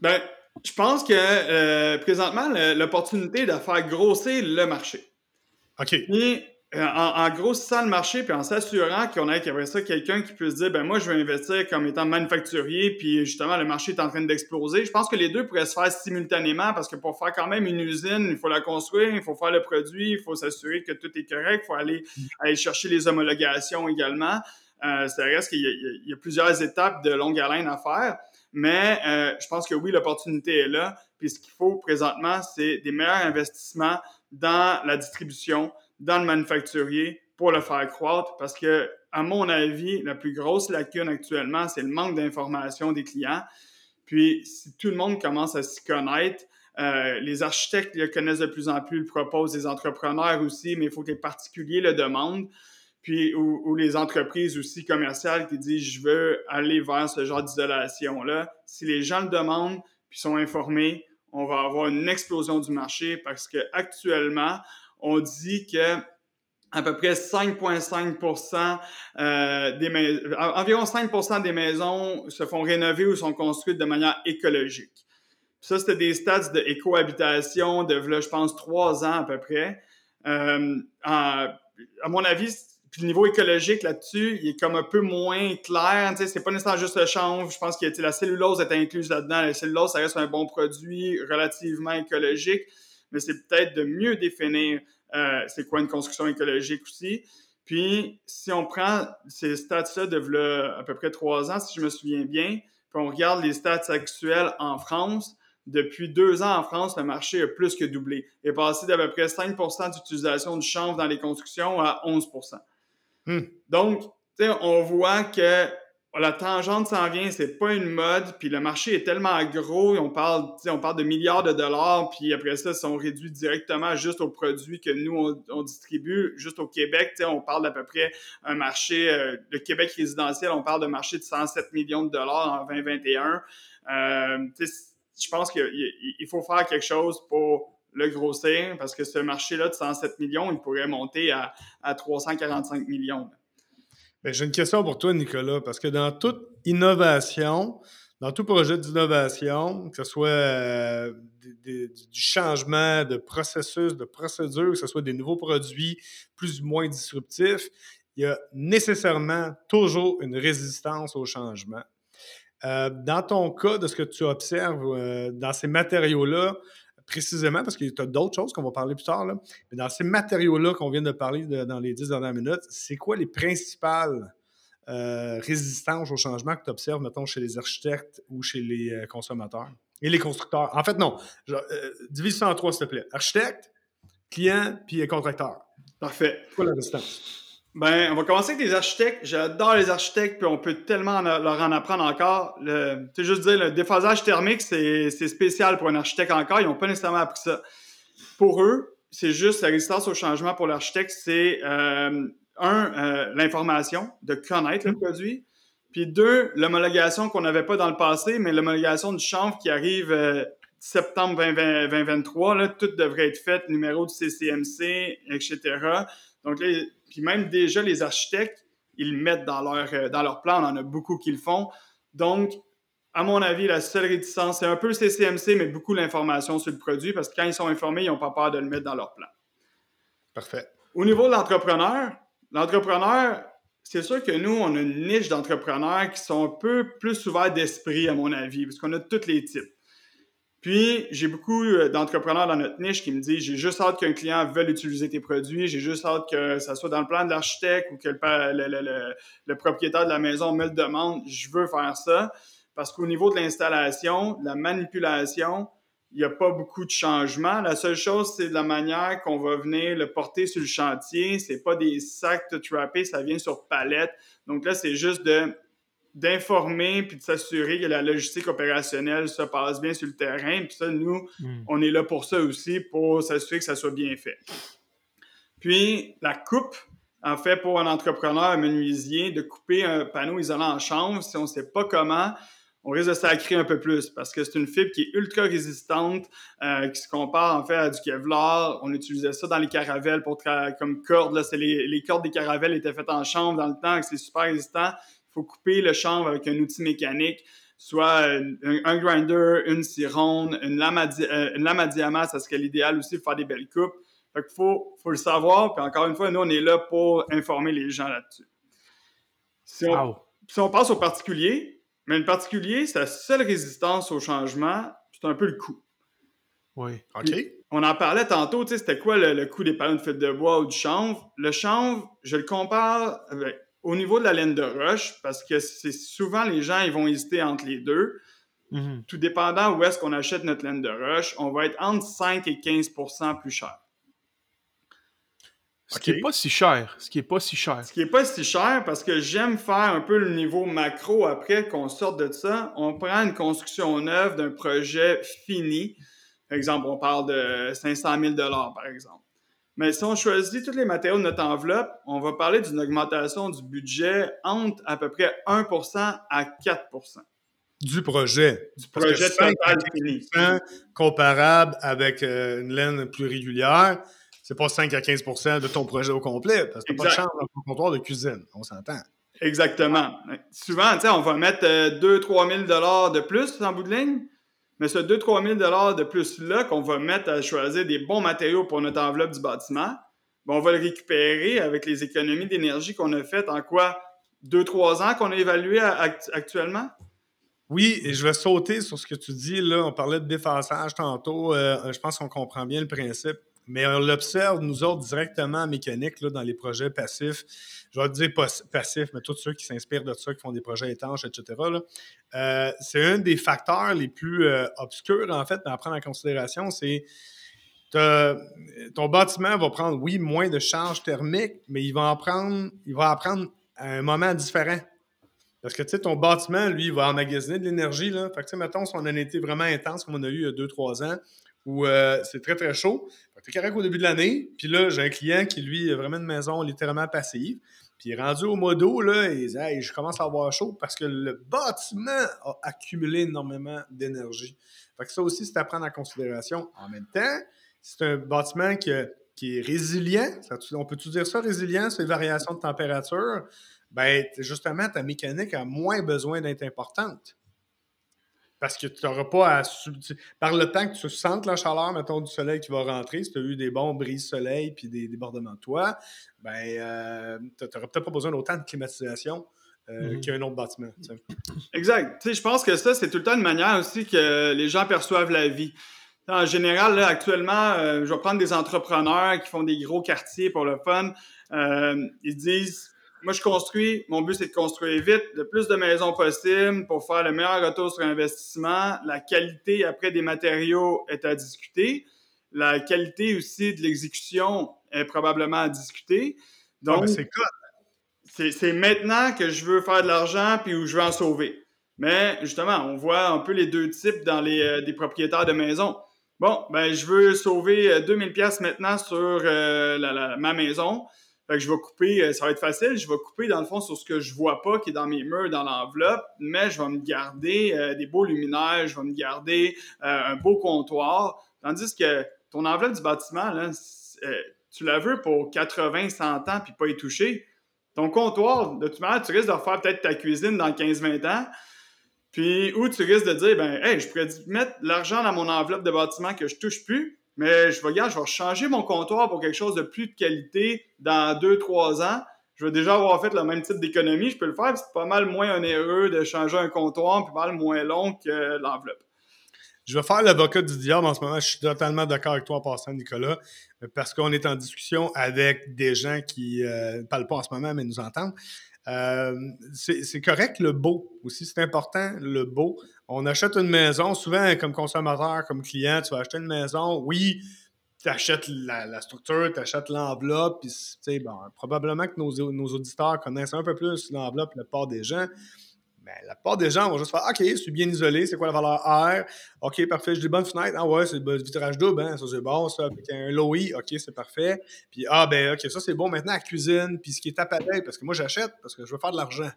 Ben, je pense que euh, présentement, l'opportunité de faire grossir le marché. OK. En, en grossissant le marché puis en s'assurant qu'on ait après ça quelqu'un qui puisse dire ben moi je vais investir comme étant manufacturier puis justement le marché est en train d'exploser. Je pense que les deux pourraient se faire simultanément parce que pour faire quand même une usine, il faut la construire, il faut faire le produit, il faut s'assurer que tout est correct, il faut aller aller chercher les homologations également. Euh, ça reste qu'il y, a plusieurs étapes de longue haleine à faire. Mais euh, je pense que oui, l'opportunité est là. Puis ce qu'il faut présentement, c'est des meilleurs investissements dans la distribution, dans le manufacturier pour le faire croître parce que, à mon avis, la plus grosse lacune actuellement, c'est le manque d'information des clients. Puis, si tout le monde commence à s'y connaître, euh, les architectes le connaissent de plus en plus, le proposent, des entrepreneurs aussi, mais il faut que les particuliers le demandent. Puis, ou, les entreprises aussi commerciales qui disent je veux aller vers ce genre d'isolation-là. Si les gens le demandent puis sont informés, on va avoir une explosion du marché parce que actuellement, on dit que peu près 5,5 euh, des environ 5% des maisons se font rénover ou sont construites de manière écologique. Ça, c'était des stats de écohabitation de, je pense, trois ans à peu près. Euh, à, mon avis, le niveau écologique là-dessus, il est comme un peu moins clair. Tu sais, c'est pas nécessairement juste le chanvre. Je pense que la cellulose est incluse là-dedans. La cellulose, ça reste un bon produit relativement écologique, mais c'est peut-être de mieux définir euh, c'est quoi une construction écologique aussi. Puis, si on prend ces stats-là de à peu près trois ans, si je me souviens bien, puis on regarde les stats actuels en France, depuis deux ans en France, le marché a plus que doublé. Il est passé d'à peu près 5% d'utilisation du chanvre dans les constructions à 11% hmm. Donc, on voit que la tangente s'en vient, c'est pas une mode, puis le marché est tellement gros, on parle, on parle de milliards de dollars, puis après ça, si on réduit directement juste aux produits que nous, on, distribue, juste au Québec, on parle d'à peu près un marché, euh, le Québec résidentiel, on parle de marché de 107 millions de dollars en 2021. Euh, je pense qu'il faut faire quelque chose pour le grossir, parce que ce marché-là de 107 millions, il pourrait monter à 345 millions. Ben, j'ai une question pour toi, Nicolas, parce que dans toute innovation, dans tout projet d'innovation, que ce soit euh, du changement de processus, de procédure, que ce soit des nouveaux produits plus ou moins disruptifs, il y a nécessairement toujours une résistance au changement. Euh, dans ton cas, de ce que tu observes euh, dans ces matériaux-là, précisément, parce qu'il y a d'autres choses qu'on va parler plus tard, là, mais dans ces matériaux-là qu'on vient de parler dans les dix dernières minutes, c'est quoi les principales euh, résistances au changement que tu observes, mettons, chez les architectes ou chez les euh, consommateurs? Et les constructeurs? En fait, non. Euh, divise ça en trois, s'il te plaît. Architecte, client, puis contracteur. Parfait. C'est quoi la résistance? Ben, on va commencer avec les architectes. J'adore les architectes, puis on peut tellement leur en apprendre encore. Tu sais, juste dire, le déphasage thermique, c'est spécial pour un architecte encore. Ils n'ont pas nécessairement appris ça. Pour eux, c'est juste la résistance au changement pour l'architecte, c'est euh, un, euh, l'information, de connaître le mm. produit. Puis deux, l'homologation qu'on n'avait pas dans le passé, mais l'homologation du chanvre qui arrive euh, septembre 2023. Là, tout devrait être fait, numéro du CCMC, etc. Donc là, puis même déjà, les architectes, ils le mettent dans leur, euh, dans leur plan. On en a beaucoup qui le font. Donc, à mon avis, la seule réticence, c'est un peu CCMC, mais beaucoup l'information sur le produit parce que quand ils sont informés, ils n'ont pas peur de le mettre dans leur plan. Parfait. Au niveau de l'entrepreneur, l'entrepreneur, c'est sûr que nous, on a une niche d'entrepreneurs qui sont un peu plus ouverts d'esprit, à mon avis, parce qu'on a tous les types. Puis, j'ai beaucoup euh, d'entrepreneurs dans notre niche qui me disent j'ai juste hâte qu'un client veuille utiliser tes produits, j'ai juste hâte que ça soit dans le plan de l'architecte ou que le, propriétaire de la maison me le demande, je veux faire ça. Parce qu'au niveau de l'installation, de la manipulation, il n'y a pas beaucoup de changements. La seule chose, c'est de la manière qu'on va venir le porter sur le chantier. C'est pas des sacs de trappés, ça vient sur palette. Donc là, c'est juste de d'informer puis de s'assurer que la logistique opérationnelle se passe bien sur le terrain. Puis ça, nous, Hmm. on est là pour ça aussi, pour s'assurer que ça soit bien fait. Puis, la coupe, en fait, pour un entrepreneur, un menuisier, de couper un panneau isolant en chanvre, si on ne sait pas comment, on risque de sacrer un peu plus parce que c'est une fibre qui est ultra résistante, euh, qui se compare en fait à du Kevlar. On utilisait ça dans les caravelles pour comme corde. Là, les, les cordes des caravelles étaient faites en chanvre dans le temps, c'est super résistant. Il faut couper le chanvre avec un outil mécanique, soit un, un grinder, une cironde, une lame à, di- euh, une lame à diamant, ça serait l'idéal aussi pour faire des belles coupes. Fait qu'il faut, faut le savoir. Puis encore une fois, nous, on est là pour informer les gens là-dessus. Si on, Wow. si on passe au particulier, mais le particulier, sa seule résistance au changement, c'est un peu le coût. Oui. OK. On en parlait tantôt, tu sais, c'était quoi le, le coût des panneaux de fil de bois ou du chanvre? Le chanvre, je le compare avec- au niveau de la laine de roche, parce que c'est souvent les gens, ils vont hésiter entre les deux. Mhm. Tout dépendant où est-ce qu'on achète notre laine de roche, on va être entre 5 et 15% plus cher. Ce qui Ok. est pas si cher. Ce qui est pas si cher. Ce qui n'est pas si cher parce que j'aime faire un peu le niveau macro après qu'on sorte de ça. On prend une construction neuve d'un projet fini. Par exemple, on parle de 500 000 par exemple. Mais si on choisit tous les matériaux de notre enveloppe, on va parler d'une augmentation du budget entre à peu près 1% à 4% Du projet. du projet 5 à total fini. 15 comparable avec euh, une laine plus régulière, c'est pas 5 à 15% de ton projet au complet, parce que t'as pas de chambre dans ton comptoir de cuisine. On s'entend. Exactement. Souvent, on va mettre 2-3 000 de plus en bout de ligne, mais ce 2-3 000 de plus-là qu'on va mettre à choisir des bons matériaux pour notre enveloppe du bâtiment, ben, on va le récupérer avec les économies d'énergie qu'on a faites en quoi? 2-3 ans qu'on a évalué actuellement? Oui, et je vais sauter sur ce que tu dis. Là, on parlait de déphasage tantôt. Euh, je pense qu'on comprend bien le principe. Mais on l'observe, nous autres, directement en mécanique, là, dans les projets passifs. Je vais te dire pas- passifs, mais tous ceux qui s'inspirent de ça, qui font des projets étanches, etc. Euh, c'est un des facteurs les plus euh, obscurs, en fait, à prendre en considération. C'est ton bâtiment va prendre, oui, moins de charge thermique, mais il va en prendre, il va en prendre à un moment différent. Parce que, tu sais, ton bâtiment, lui, il va emmagasiner de l'énergie. Fait que, tu sais, mettons, si on a été vraiment intense, comme on a eu il y a 2-3 ans, où euh, c'est très, très chaud, t'es correct au début de l'année, puis là, j'ai un client qui, lui, a vraiment une maison littéralement passive, puis il est rendu au mois d'août, là, il dit « Hey, je commence à avoir chaud parce que le bâtiment a accumulé énormément d'énergie. » Fait que ça aussi, c'est à prendre en considération. En même temps, c'est un bâtiment qui, qui est résilient. On peut-tu dire ça, résilient, les variations de température? Ben, justement, ta mécanique a moins besoin d'être importante. Parce que tu n'auras pas à. Par le temps que tu sentes la chaleur, mettons, du soleil qui va rentrer, si tu as eu des bons brises-soleil puis des débordements de toit, ben, euh, tu n'auras peut-être pas besoin d'autant de climatisation euh, Mhm. qu'un autre bâtiment. Exact. Je pense que ça, c'est tout le temps une manière aussi que les gens perçoivent la vie. En général, là, actuellement, euh, je vais prendre des entrepreneurs qui font des gros quartiers pour le fun. Ils disent Moi, je construis, mon but, c'est de construire vite, le plus de maisons possible pour faire le meilleur retour sur investissement. La qualité après des matériaux est à discuter. La qualité aussi de l'exécution est probablement à discuter. Non, Donc, mais c'est c'est maintenant que je veux faire de l'argent puis où je veux en sauver. Mais justement, on voit un peu les deux types dans les euh, des propriétaires de maisons. Bon, ben je veux sauver euh, 2000 pièces maintenant sur euh, la- la- ma maison. Fait que je vais couper, euh, ça va être facile, je vais couper dans le fond sur ce que je vois pas qui est dans mes murs, dans l'enveloppe, mais je vais me garder euh, des beaux luminaires, je vais me garder euh, un beau comptoir. Tandis que ton enveloppe du bâtiment, là, euh, tu la veux pour 80, 100 ans puis pas y toucher. Ton comptoir, de toute manière, tu risques de refaire peut-être ta cuisine dans 15-20 ans. Puis, ou tu risques de dire, ben, hey, je pourrais mettre l'argent dans mon enveloppe de bâtiment que je touche plus, mais je vais, regarde, je vais changer mon comptoir pour quelque chose de plus de qualité dans 2-3 ans. Je vais déjà avoir fait le même type d'économie, je peux le faire, c'est pas mal moins onéreux de changer un comptoir, puis pas mal moins long que l'enveloppe. Je vais faire l'avocat du diable en ce moment. Je suis totalement d'accord avec toi en passant, Nicolas, parce qu'on est en discussion avec des gens qui ne parlent pas en ce moment, mais nous entendent. Euh, c'est correct le beau aussi, c'est important le beau. On achète une maison, souvent comme consommateur, comme client, tu vas acheter une maison, oui, tu achètes la, structure, tu achètes l'enveloppe, puis bon, probablement que nos, nos auditeurs connaissent un peu plus l'enveloppe, la part des gens. Mais la plupart des gens vont juste faire OK, c'est bien isolé, c'est quoi la valeur R? OK, parfait, j'ai des bonnes fenêtres. Ah ouais, c'est le vitrage double, hein? ça c'est bon, ça. Avec un low E, OK, c'est parfait. Puis ah ben OK, ça c'est bon maintenant à la cuisine. Puis ce qui est à pareil, parce que moi j'achète parce que je veux faire de l'argent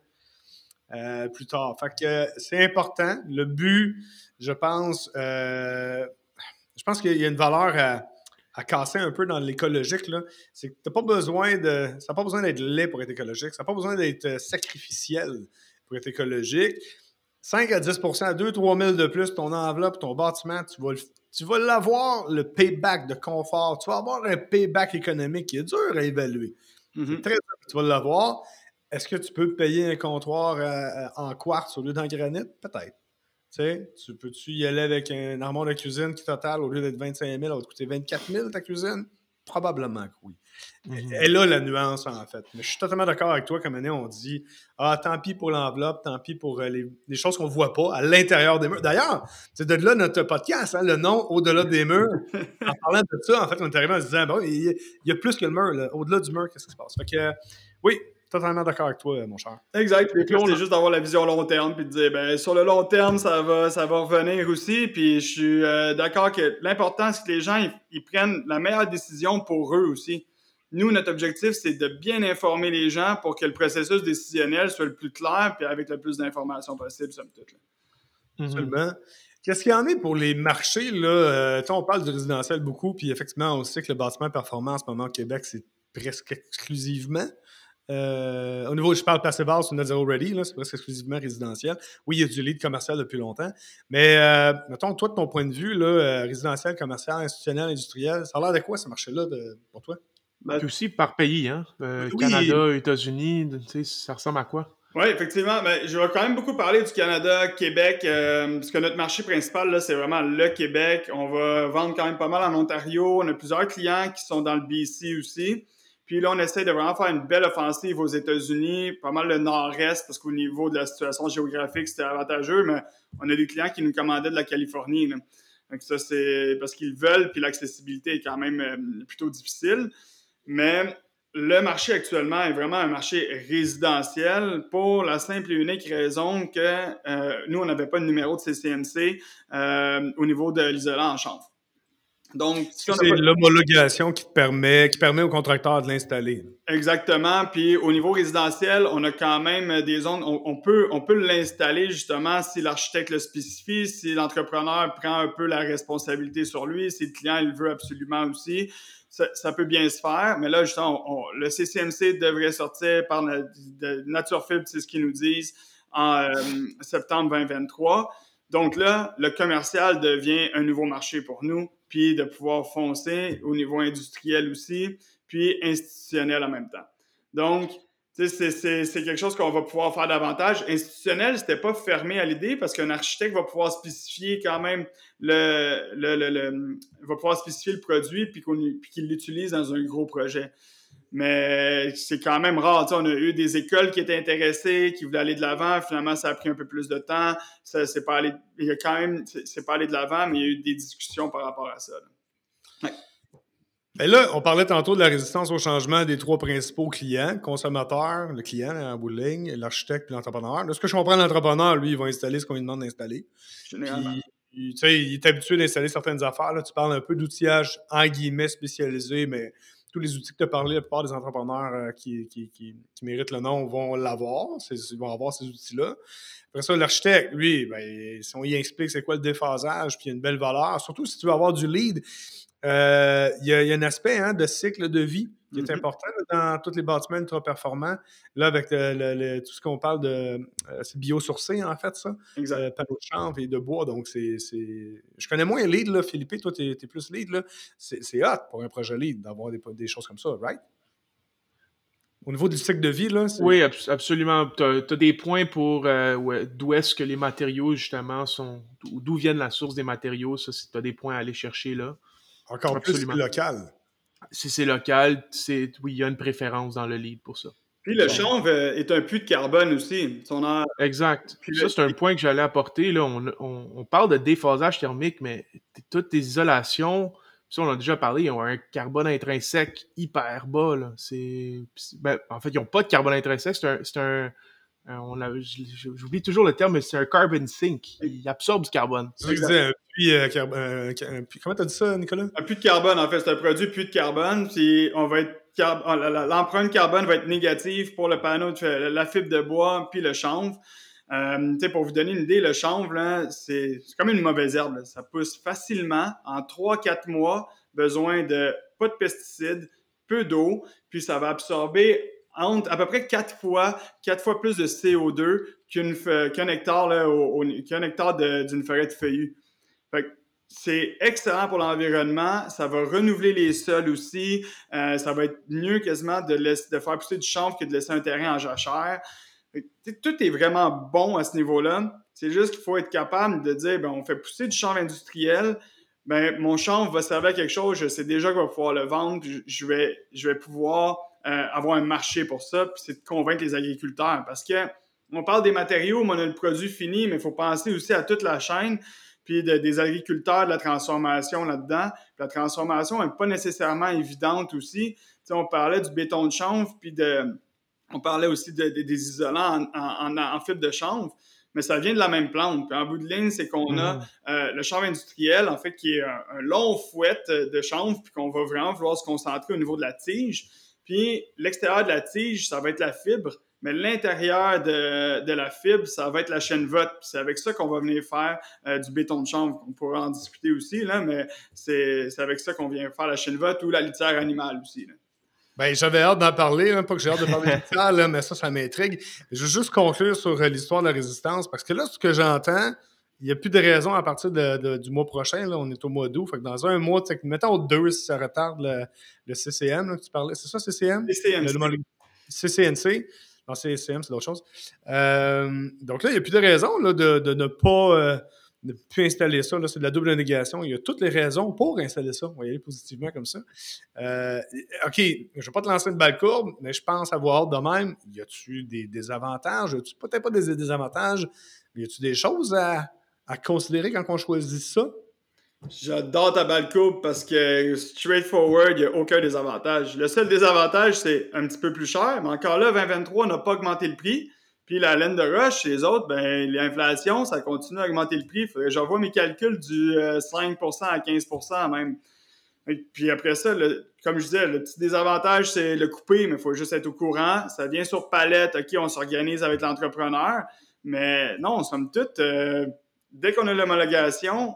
euh, plus tard. Fait que c'est important. Le but, je pense, euh, je pense qu'il y a une valeur à à casser un peu dans l'écologique, c'est que t'as pas besoin de. Ça n'a pas besoin d'être laid pour être écologique. Ça n'a pas besoin d'être euh, sacrificiel pour être écologique. 5 à 10 à 2-3 000 de plus, ton enveloppe, ton bâtiment, tu vas, tu vas l'avoir, le payback de confort. Tu vas avoir un payback économique qui est dur à évaluer. Mm-hmm. très dur, tu vas l'avoir. Est-ce que tu peux payer un comptoir euh, euh, en quartz au lieu d'en granit? Peut-être tu peux-tu y aller avec un armoire de cuisine qui total, au lieu d'être 25 000, ça va te coûter 24 000 ta cuisine? Probablement que oui. Mhm. Elle a la nuance, en fait. Mais je suis totalement d'accord avec toi, comme on dit Ah, tant pis pour l'enveloppe, tant pis pour euh, les, choses qu'on ne voit pas à l'intérieur des murs. D'ailleurs, c'est de là notre podcast, hein, le nom Au-delà des murs. en parlant de ça, en fait, on est arrivé en se disant Bon, il y, a, plus que le mur. Au-delà du mur, qu'est-ce qui se passe? Fait que, oui, totalement d'accord avec toi, mon cher. Exact. Puis c'est juste d'avoir la vision long terme puis de dire ben sur le long terme, ça va, ça va revenir aussi. Puis je suis euh, d'accord que l'important, c'est que les gens ils, prennent la meilleure décision pour eux aussi. Nous, notre objectif, c'est de bien informer les gens pour que le processus décisionnel soit le plus clair puis avec le plus d'informations possible, somme toute. Mm Qu'est-ce qu'il y en est pour les marchés? Là? Euh, on parle du résidentiel beaucoup, puis effectivement, on sait que le bâtiment performant en ce moment au Québec, c'est presque exclusivement euh, au niveau, je parle House ou Net Zero Ready, c'est presque exclusivement résidentiel. Oui, il y a du lead commercial depuis longtemps. Mais, euh, mettons, toi, de ton point de vue, là, euh, résidentiel, commercial, institutionnel, industriel, ça a l'air de quoi ce marché-là pour toi? Ben, aussi par pays, hein? Canada, États-Unis, ça ressemble à quoi? Oui, effectivement. Ben, je vais quand même beaucoup parler du Canada, Québec, parce que notre marché principal, c'est vraiment le Québec. On va vendre quand même pas mal en Ontario. On a plusieurs clients qui sont dans le BC aussi. Puis là, on essaie de vraiment faire une belle offensive aux États-Unis, pas mal le nord-est, parce qu'au niveau de la situation géographique, c'était avantageux, mais on a des clients qui nous commandaient de la Californie. Donc ça, c'est parce qu'ils veulent, puis l'accessibilité est quand même euh, plutôt difficile. Mais le marché actuellement est vraiment un marché résidentiel pour la simple et unique raison que euh, nous, on n'avait pas de numéro de CCMC euh, au niveau de l'isolant en chambre. Donc, c'est l'homologation qui permet, qui permet au contracteur de l'installer. Exactement. Puis au niveau résidentiel, on a quand même des zones, on, peut, on peut l'installer justement si l'architecte le spécifie, si l'entrepreneur prend un peu la responsabilité sur lui, si le client il veut absolument aussi. Ça, peut bien se faire, mais là, justement, le CCMC devrait sortir par Nature Fibre, c'est ce qu'ils nous disent, en euh, septembre 2023. Donc là, le commercial devient un nouveau marché pour nous puis de pouvoir foncer au niveau industriel aussi, puis institutionnel en même temps. Donc, c'est quelque chose qu'on va pouvoir faire davantage. Institutionnel, c'était pas fermé à l'idée parce qu'un architecte va pouvoir spécifier quand même le, va pouvoir spécifier le produit puis qu'il l'utilise dans un gros projet. Mais c'est quand même rare. on a eu des écoles qui étaient intéressées, qui voulaient aller de l'avant. Finalement, ça a pris un peu plus de temps. Ça, c'est pas allé, il y a quand même, c'est pas allé de l'avant, mais il y a eu des discussions par rapport à ça. Là. Ben là, on parlait tantôt de la résistance au changement des trois principaux clients, consommateur, le client en bout de ligne, l'architecte et l'entrepreneur. De ce que je comprends, l'entrepreneur, lui, il va installer ce qu'on lui demande d'installer. Généralement. il est habitué d'installer certaines affaires. Là. Tu parles un peu d'outillage en guillemets spécialisé, mais tous les outils que tu as parlé, la plupart des entrepreneurs euh, qui, méritent le nom vont l'avoir. Ils vont avoir ces outils-là. Après ça, l'architecte, lui, ben, si y explique c'est quoi le déphasage, puis il y a une belle valeur, surtout si tu veux avoir du lead, euh, il y, a un aspect hein, de cycle de vie qui est mm-hmm. important dans tous les bâtiments ultra performants. Là, avec le, tout ce qu'on parle de. Euh, c'est biosourcé, en fait, ça. Exact. Euh, panneaux de chanvre et de bois. Donc, c'est. Je connais moins lead, là, Philippe. Toi, tu es, plus lead. là. C'est hot pour un projet lead d'avoir des, des, choses comme ça, right? Au niveau du cycle de vie, là? Oui, absolument. Tu as, des points pour euh, d'où est-ce que les matériaux, justement, sont. D'où viennent la source des matériaux. Ça, tu as des points à aller chercher là. Encore absolument. plus local si c'est local, c'est oui, il y a une préférence dans le lead pour ça. Puis le chanvre euh, est un puits de carbone aussi. Exact. ça, c'est un point que j'allais apporter. Là. On, parle de déphasage thermique, mais toutes tes isolations, ça, on a déjà parlé, ils ont un carbone intrinsèque hyper bas. C'est, ben, en fait, ils n'ont pas de carbone intrinsèque. C'est un, Euh, j'oublie toujours le terme, mais c'est un carbon sink. Il absorbe du carbone. C'est ce que je disais, un puits, euh, carbone. comment t'as dit ça, Nicolas? Un puits de carbone, en fait. C'est un produit puits de carbone. Puis on va être ah, l'empreinte carbone va être négative pour le panneau, de, la fibre de bois puis le chanvre. Euh, pour vous donner une idée, le chanvre, c'est comme une mauvaise herbe. Ça pousse facilement en 3-4 mois, besoin de pas de pesticides, peu d'eau, puis ça va absorber à peu près 4 fois, quatre fois plus de CO2 qu'un hectare, d'une forêt de feuillus. c'est excellent pour l'environnement. Ça va renouveler les sols aussi. Euh, ça va être mieux quasiment de, faire pousser du chanvre que de laisser un terrain en jachère tout est vraiment bon à ce niveau-là. C'est juste qu'il faut être capable de dire, ben, on fait pousser du chanvre industriel, ben, mon chanvre va servir à quelque chose, je sais déjà qu'on va pouvoir le vendre, je vais pouvoir euh, avoir un marché pour ça, puis c'est de convaincre les agriculteurs. Parce que on parle des matériaux, mais on a le produit fini, mais il faut penser aussi à toute la chaîne, puis des agriculteurs, de la transformation là-dedans. La transformation n'est pas nécessairement évidente aussi. on parlait du béton de chanvre, puis de on parlait aussi des isolants en, fibre de chanvre, mais ça vient de la même plante. Puis en bout de ligne, c'est qu'on a mm. euh, le chanvre industriel, en fait, qui est un, long fouet de chanvre, puis qu'on va vraiment vouloir se concentrer au niveau de la tige. Puis l'extérieur de la tige, ça va être la fibre, mais l'intérieur de, la fibre, ça va être la chaîne vote. C'est avec ça qu'on va venir faire euh, du béton de chanvre. On pourra en discuter aussi, là, mais c'est avec ça qu'on vient faire la chaîne vote ou la litière animale aussi. Là. Ben, j'avais hâte d'en parler, hein, pas que j'ai hâte de parler de ça, là, mais ça, ça m'intrigue. Je veux juste conclure sur euh, l'histoire de la résistance, parce que là, ce que j'entends, il n'y a plus de raison à partir du mois prochain. Là, on est au mois d'août. Fait que dans un mois, mettons deux si ça retarde le, CCM que tu parlais. C'est ça, CCM? CCNC. CCNC. Non, CCM, c'est d'autres chose. Euh, donc là, il n'y a plus de raison là, de, ne pas. Euh, ne plus installer ça. C'est de la double négation. Il y a toutes les raisons pour installer ça. On va y aller positivement comme ça. Euh, OK, je ne vais pas te lancer une balle courbe, mais je pense avoir de même. Y a-tu des désavantages? Y a-tu peut-être pas des désavantages, mais y a-tu des choses à, considérer quand on choisit ça? J'adore ta balle courbe parce que straightforward, il n'y a aucun désavantage. Le seul désavantage, c'est un petit peu plus cher, mais encore là, 2023 n'a pas augmenté le prix. Puis la laine de roche, les autres, ben, l'inflation, ça continue à augmenter le prix. J'envoie mes calculs du 5 euh, à 15 même. Puis après ça, comme je disais, le petit désavantage, c'est le couper, mais il faut juste être au courant. Ça vient sur palette, OK, on s'organise avec l'entrepreneur. Mais non, somme toute, euh, dès qu'on a l'homologation,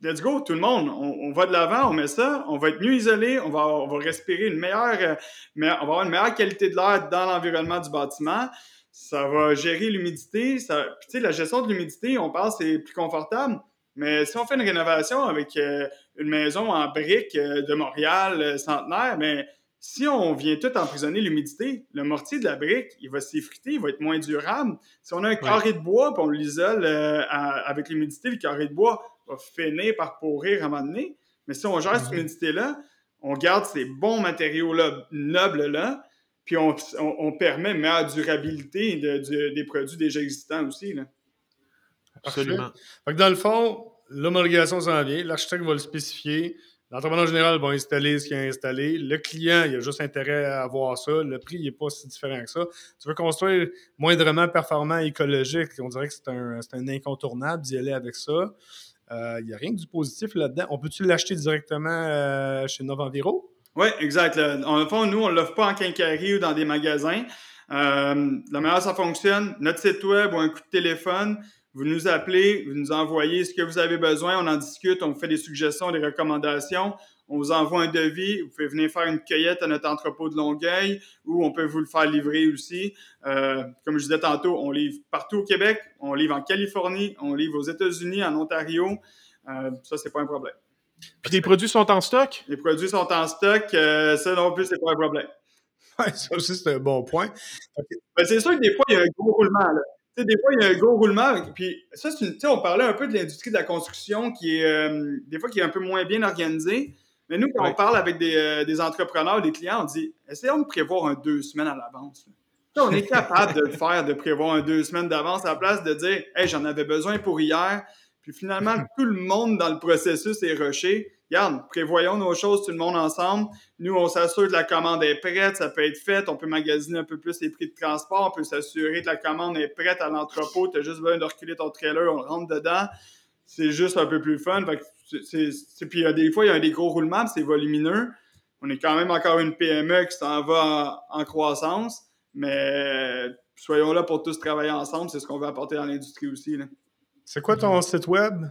let's go, tout le monde. On, va de l'avant, on met ça, on va être mieux isolé, on va, respirer une meilleure, euh, on va avoir une meilleure qualité de l'air dans l'environnement du bâtiment ça va gérer l'humidité. Ça... Puis, la gestion de l'humidité, on pense c'est plus confortable. Mais si on fait une rénovation avec euh, une maison en briques euh, de Montréal, centenaire, mais si on vient tout emprisonner l'humidité, le mortier de la brique, il va s'effriter, il va être moins durable. Si on a un carré de bois, puis on l'isole avec l'humidité, le carré de bois va finir par pourrir à un moment donné. Mais si on gère cette mhm. humidité-là, on garde ces bons matériaux-là, nobles-là, puis on, permet une meilleure durabilité des produits déjà existants aussi. Là. Absolument. dans le fond, l'homologation s'en vient, l'architecte va le spécifier, l'entrepreneur général va installer ce qu'il a installé, le client, il a juste intérêt à avoir ça, le prix n'est pas si différent que ça. Tu veux construire moindrement performant, écologique, on dirait que c'est un, incontournable d'y aller avec ça. Euh, il n'y a rien que du positif là-dedans. On peut-tu l'acheter directement euh, chez Novanviro? Oui, exact. En fond, nous, on ne l'offre pas en quincaillerie ou dans des magasins. Euh, la manière ça fonctionne, notre site web ou un coup de téléphone, vous nous appelez, vous nous envoyez ce que vous avez besoin, on en discute, on vous fait des suggestions, des recommandations, on vous envoie un devis, vous pouvez venir faire une cueillette à notre entrepôt de Longueuil ou on peut vous le faire livrer aussi. Euh, comme je disais tantôt, on livre partout au Québec, on livre en Californie, on livre aux États-Unis, en Ontario. Euh, ça, c'est pas un problème. Puis les produits sont en stock? Les produits sont en stock. Euh, ça non plus, c'est pas un problème. [LAUGHS] Oui, ça aussi, c'est un bon point. Ben, c'est sûr que des fois, il y a un gros roulement. Là. Des fois, il y a un gros roulement. Puis ça, c'est une, on parlait un peu de l'industrie de la construction qui est euh, des fois qui est un peu moins bien organisée. Mais nous, quand on parle avec des, euh, des, entrepreneurs, des clients, on dit essayons de prévoir un deux semaines à l'avance. On est capable de le [LAUGHS] faire, de prévoir un deux semaines d'avance à la place de dire Hey, j'en avais besoin pour hier. Puis finalement, [LAUGHS] tout le monde dans le processus est rushé. Regarde, prévoyons nos choses tout le monde ensemble. Nous, on s'assure que la commande est prête, ça peut être fait, on peut magasiner un peu plus les prix de transport, on peut s'assurer que la commande est prête à l'entrepôt, tu as juste besoin de reculer ton trailer, on rentre dedans. C'est juste un peu plus fun. puis des fois, il y a des gros roulements, c'est volumineux. On est quand même encore une PME qui s'en va en, croissance, mais soyons là pour tous travailler ensemble, c'est ce qu'on veut apporter dans l'industrie aussi. C'est quoi ton site web?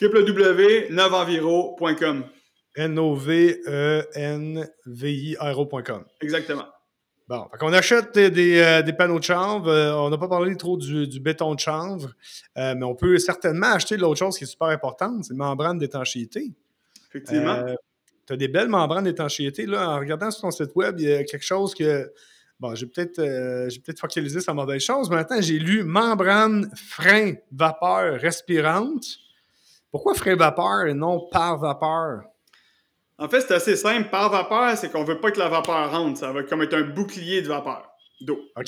www.9enviro.com. N-O-V-E-N-V-I-R-O.com. Exactement. Bon, on achète des, euh, des, panneaux de chanvre. Euh, on n'a pas parlé trop du, béton de chanvre, euh, mais on peut certainement acheter l'autre chose qui est super importante, c'est membrane d'étanchéité. Effectivement. tu as des belles membranes d'étanchéité. Là, en regardant sur ton site web, il y a quelque chose que. Bon, j'ai peut-être peut focalisé sur la mauvaise chose, mais maintenant, j'ai lu membrane frein vapeur respirante. Pourquoi frein vapeur et non par vapeur? En fait, c'est assez simple. Par vapeur, c'est qu'on veut pas que la vapeur rentre. Ça va comme être un bouclier de vapeur d'eau. OK.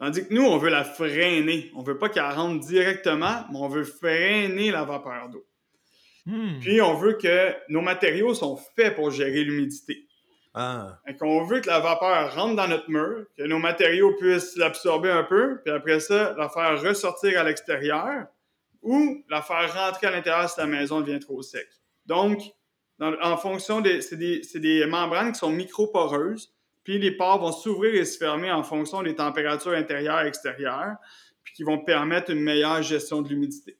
Tandis que nous, on veut la freiner. On veut pas qu'elle rentre directement, mais on veut freiner la vapeur d'eau. Hmm. Puis, on veut que nos matériaux sont faits pour gérer l'humidité. Ah. on veut que la vapeur rentre dans notre mur, que nos matériaux puissent l'absorber un peu, puis après ça, la faire ressortir à l'extérieur ou la faire rentrer à l'intérieur si la maison devient trop sec. Donc, en fonction des. C'est des, membranes qui sont microporeuses, puis les pores vont s'ouvrir et se fermer en fonction des températures intérieures et extérieures, puis qui vont permettre une meilleure gestion de l'humidité.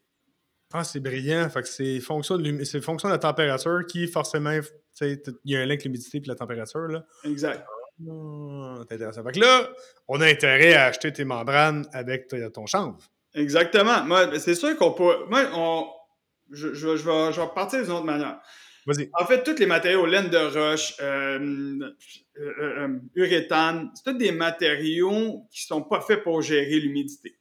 Ah, c'est brillant. Fait que c'est fonction, de fonction de la température qui, forcément, il y a un lien avec l'humidité et la température. Là. Exact. Ah, intéressant. Fait que là, on a intérêt à acheter tes membranes avec ton chanvre. Exactement. Moi, c'est sûr qu'on peut. Moi, on, je, je, je, vais, je vais partir d'une autre manière. En fait, tous les matériaux, laine de roche, euh, euh, euh, uréthane, c'est tous des matériaux qui sont pas faits pour gérer l'humidité.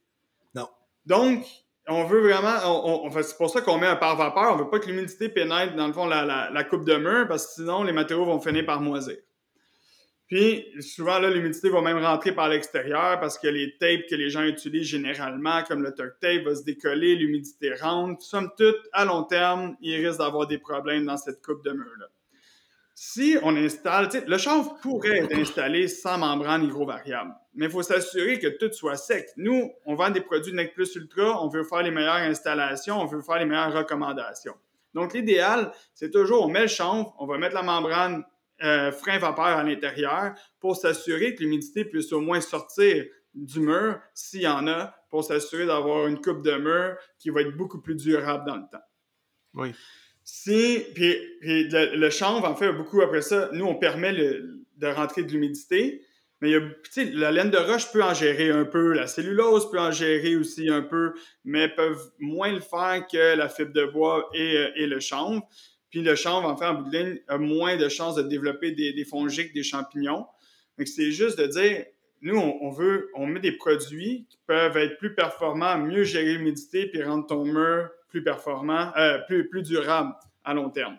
Non. Donc, on veut vraiment, on, c'est pour ça qu'on met un pare-vapeur. On veut pas que l'humidité pénètre dans le fond la, la, coupe de mur parce que sinon les matériaux vont finir par moisir. Puis, souvent, l'humidité va même rentrer par l'extérieur parce que les tapes que les gens utilisent généralement, comme le tuck tape, va se décoller, l'humidité rentre. Somme toute, à long terme, il risque d'avoir des problèmes dans cette coupe de mur-là. Si on installe, le chanvre pourrait être installé sans membrane hydrovariable, mais il faut s'assurer que tout soit sec. Nous, on vend des produits NEC Plus Ultra, on veut faire les meilleures installations, on veut faire les meilleures recommandations. Donc, l'idéal, c'est toujours, on met le chanvre, on va mettre la membrane euh, frein vapeur à l'intérieur pour s'assurer que l'humidité puisse au moins sortir du mur, s'il y en a, pour s'assurer d'avoir une coupe de mur qui va être beaucoup plus durable dans le temps. Oui. Si, puis, le, chanvre, en fait, beaucoup après ça, nous, on permet de rentrer de l'humidité, mais la laine de roche peut en gérer un peu, la cellulose peut en gérer aussi un peu, mais peuvent moins le faire que la fibre de bois et, et le chanvre. Puis le chanvre, en fait, en bout de ligne, a moins de chances de développer des, des fongiques, des champignons. Donc, c'est juste de dire, nous, on, veut, on met des produits qui peuvent être plus performants, mieux gérer l'humidité, puis rendre ton mur plus performant, euh, plus, plus durable à long terme.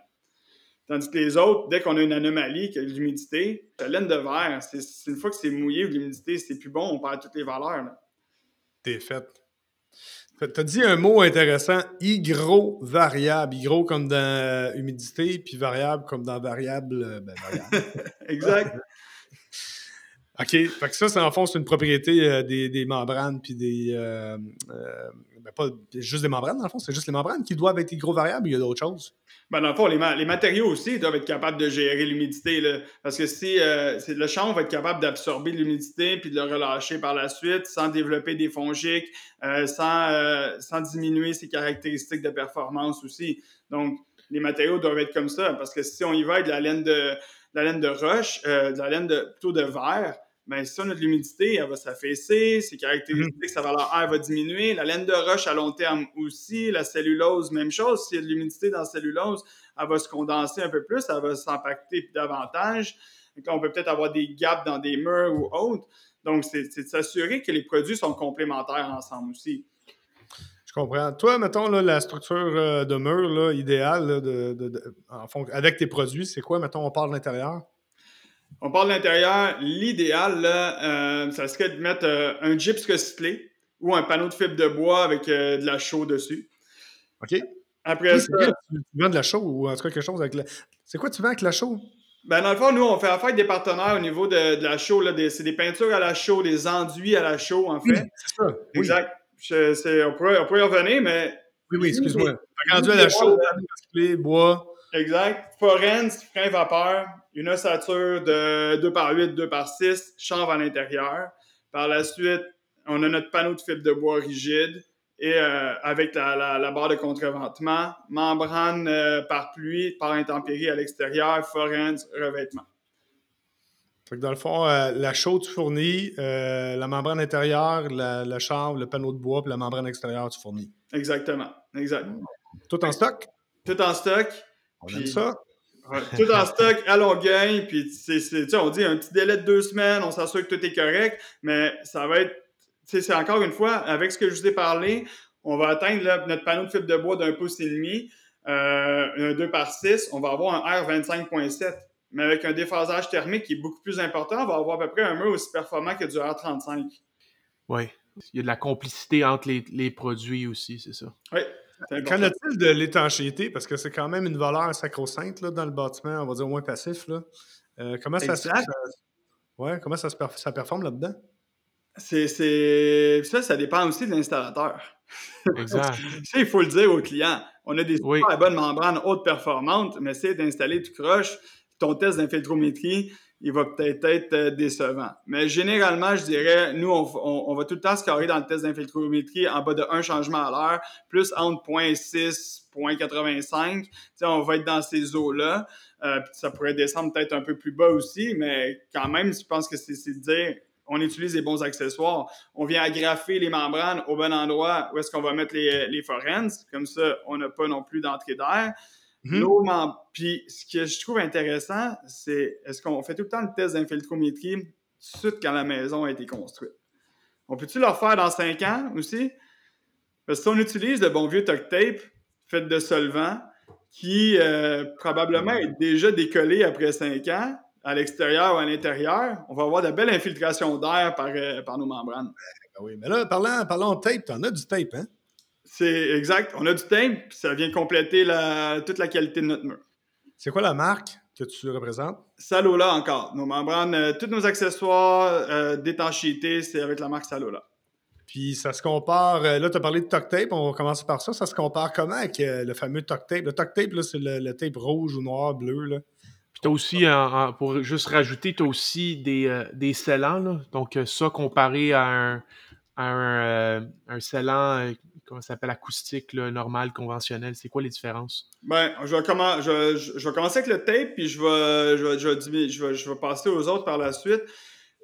Tandis que les autres, dès qu'on a une anomalie, de l'humidité, la laine de verre, c'est une fois que c'est mouillé ou l'humidité, c'est plus bon, on perd toutes les valeurs. T'es fait. Tu as dit un mot intéressant, hygro-variable. Hygro comme dans humidité, puis variable comme dans variable. Euh, ben, variable. [LAUGHS] exact. OK. Fait ça, c'est en fond, c'est une propriété euh, des, membranes, puis des. Euh, ben, pas juste des membranes, dans le fond, c'est juste les membranes qui doivent être hygro-variables, il y a d'autres choses. Ben, dans le fond, les, matériaux aussi doivent être capables de gérer l'humidité. Parce que si euh, le chanvre va être capable d'absorber l'humidité puis de le relâcher par la suite sans développer des fongiques, euh, sans, euh, sans diminuer ses caractéristiques de performance aussi. Donc, les matériaux doivent être comme ça. Parce que si on y va avec de la laine de, la laine de roche, de la laine plutôt de verre, mais si on a de l'humidité, elle va s'affaisser, ses caractéristiques, mhm. sa valeur air va diminuer. La laine de roche à long terme aussi, la cellulose, même chose. S'il y a de l'humidité dans la cellulose, elle va se condenser un peu plus, elle va s'impacter davantage. Donc on peut peut-être avoir des gaps dans des murs ou autres. Donc, c'est de s'assurer que les produits sont complémentaires ensemble aussi. Je comprends. Toi, mettons, la structure euh, de mur idéale avec tes produits, c'est quoi? Mettons, on parle de l'intérieur? On parle de l'intérieur. L'idéal, euh, ça serait de mettre euh, un gyps recyclé ou un panneau de fibre de bois avec euh, de la chaux dessus. OK. Après ça. Tu, vends de la chaux ou en tout cas quelque chose avec la. C'est quoi tu vends avec la chaux? Ben, dans le fond, nous, on fait affaire avec des partenaires au niveau de, la chaux. C'est des peintures à la chaux, des enduits à la chaux, en fait. c'est ça. Exact. on, pourrait, on pourrait y revenir, mais. Oui, oui, excuse-moi. Enduit à la chaux, bois. Exact. Forens, frein vapeur, une ossature de 2 par 8, 2 par 6, chanvre à l'intérieur. Par la suite, on a notre panneau de fibre de bois rigide et euh, avec la, barre de contreventement, membrane euh, par pluie, par intempérie à l'extérieur, forens, revêtement. dans le fond, euh, la chaude, tu fournis, la membrane intérieure, la, chambre, le panneau de bois, puis la membrane extérieure, tu fournis. Exactement. Exact. Tout en stock? Tout en stock. On aime ça. Tout en stock à Longueuil, puis c'est, on dit un petit délai de deux semaines, on s'assure que tout est correct, mais ça va être c'est encore une fois, avec ce que je vous ai parlé, on va atteindre notre panneau de fibre de bois d'un pouce et demi, euh, un 2 par 6, on va avoir un R25.7. Mais avec un déphasage thermique qui est beaucoup plus important, on va avoir à peu près un mur aussi performant que du R35. Oui. Il y a de la complicité entre les, produits aussi, c'est ça? Oui. Qu'en a-t-il de l'étanchéité? Parce que c'est quand même une valeur sacro-sainte dans le bâtiment, on va dire au moins passif. Là. Euh, comment, ça, ça, ouais, comment ça, ça performe là-dedans? C'est, Ça, ça dépend aussi de l'installateur. Exact. [LAUGHS] il faut le dire au client. On a des super bonnes membranes haute performantes, mais c'est d'installer du croche. Ton test d'infiltrométrie, il va peut-être être euh, décevant. Mais généralement, je dirais, nous, on, va tout le temps se carrer dans le test d'infiltrométrie en bas de un changement à l'heure, plus entre 0.6, 0.85. on va être dans ces eaux-là. Euh, ça pourrait descendre peut-être un peu plus bas aussi, mais quand même, je pense que c'est de dire on utilise les bons accessoires. On vient agrafer les membranes au bon endroit où est-ce qu'on va mettre les, les forens. Comme ça, on n'a pas non plus d'entrée d'air. Mhm. Puis ce que je trouve intéressant, c'est est-ce qu'on fait tout le temps le test d'infiltrométrie tout de suite quand la maison a été construite? On peut-tu le faire dans cinq ans aussi? Parce que si on utilise le bon vieux tuck tape fait de solvant, qui euh, probablement est déjà décollé après cinq ans, à l'extérieur ou à l'intérieur, on va avoir de belles infiltrations d'air par, euh, par nos membranes. Ben oui, mais là, parlant, parlant de tape, tu en as du tape, hein? C'est exact. On a du tape, puis ça vient compléter la, toute la qualité de notre mur. C'est quoi la marque que tu représentes? Salola encore. Nos membranes, euh, tous nos accessoires euh, d'étanchéité, c'est avec la marque Salola. Puis ça se compare, là tu as parlé de tuck tape, on va commencer par ça. Ça se compare comment avec le fameux tuck tape? Le tuck tape, c'est le, le, tape rouge ou noir, bleu. Là. Puis t'as aussi, pour juste rajouter, tu as aussi des, euh, des scellants. Donc, euh, ça comparé à un, un, euh, un scellant, comment ça s'appelle, acoustique, normal, conventionnel. C'est quoi les différences? Ben, je vais, commencer avec le tape, puis je vais, je, vais, je vais, passer aux autres par la suite.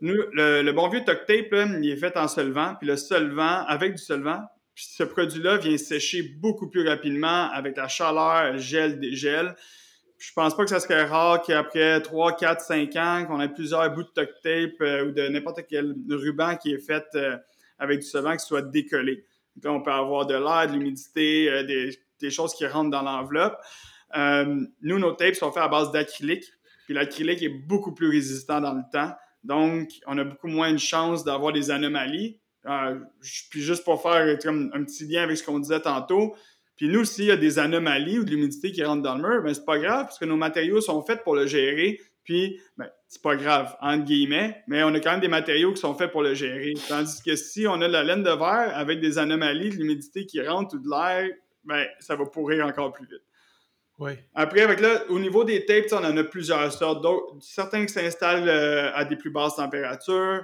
Nous, le, bon vieux tuck tape, il est fait en solvant, puis le solvant, avec du solvant, ce produit-là vient sécher beaucoup plus rapidement avec la chaleur, le gel, dégel je pense pas que ça serait rare qu'après 3, 4, 5 ans, qu'on ait plusieurs bouts de tuck tape euh, ou de n'importe quel ruban qui est fait euh, avec du solvant qui soit décollé. On peut avoir de l'air, de l'humidité, euh, des, choses qui rentrent dans l'enveloppe. nous, nos tapes sont faits à base d'acrylique. Puis l'acrylique est beaucoup plus résistant dans le temps. Donc, on a beaucoup moins de chances d'avoir des anomalies. puis juste pour faire un petit lien avec ce qu'on disait tantôt, puis nous, s'il y a des anomalies ou de l'humidité qui rentre dans le mur, ben c'est pas grave parce que nos matériaux sont faits pour le gérer. Puis, ben, c'est pas grave, entre guillemets, mais on a quand même des matériaux qui sont faits pour le gérer. Tandis que si on a de la laine de verre avec des anomalies, de l'humidité qui rentre ou de l'air, ben, ça va pourrir encore plus vite. Oui. Après, avec là, au niveau des tapes, on en a plusieurs sortes. Certains qui s'installent euh, à des plus basses températures,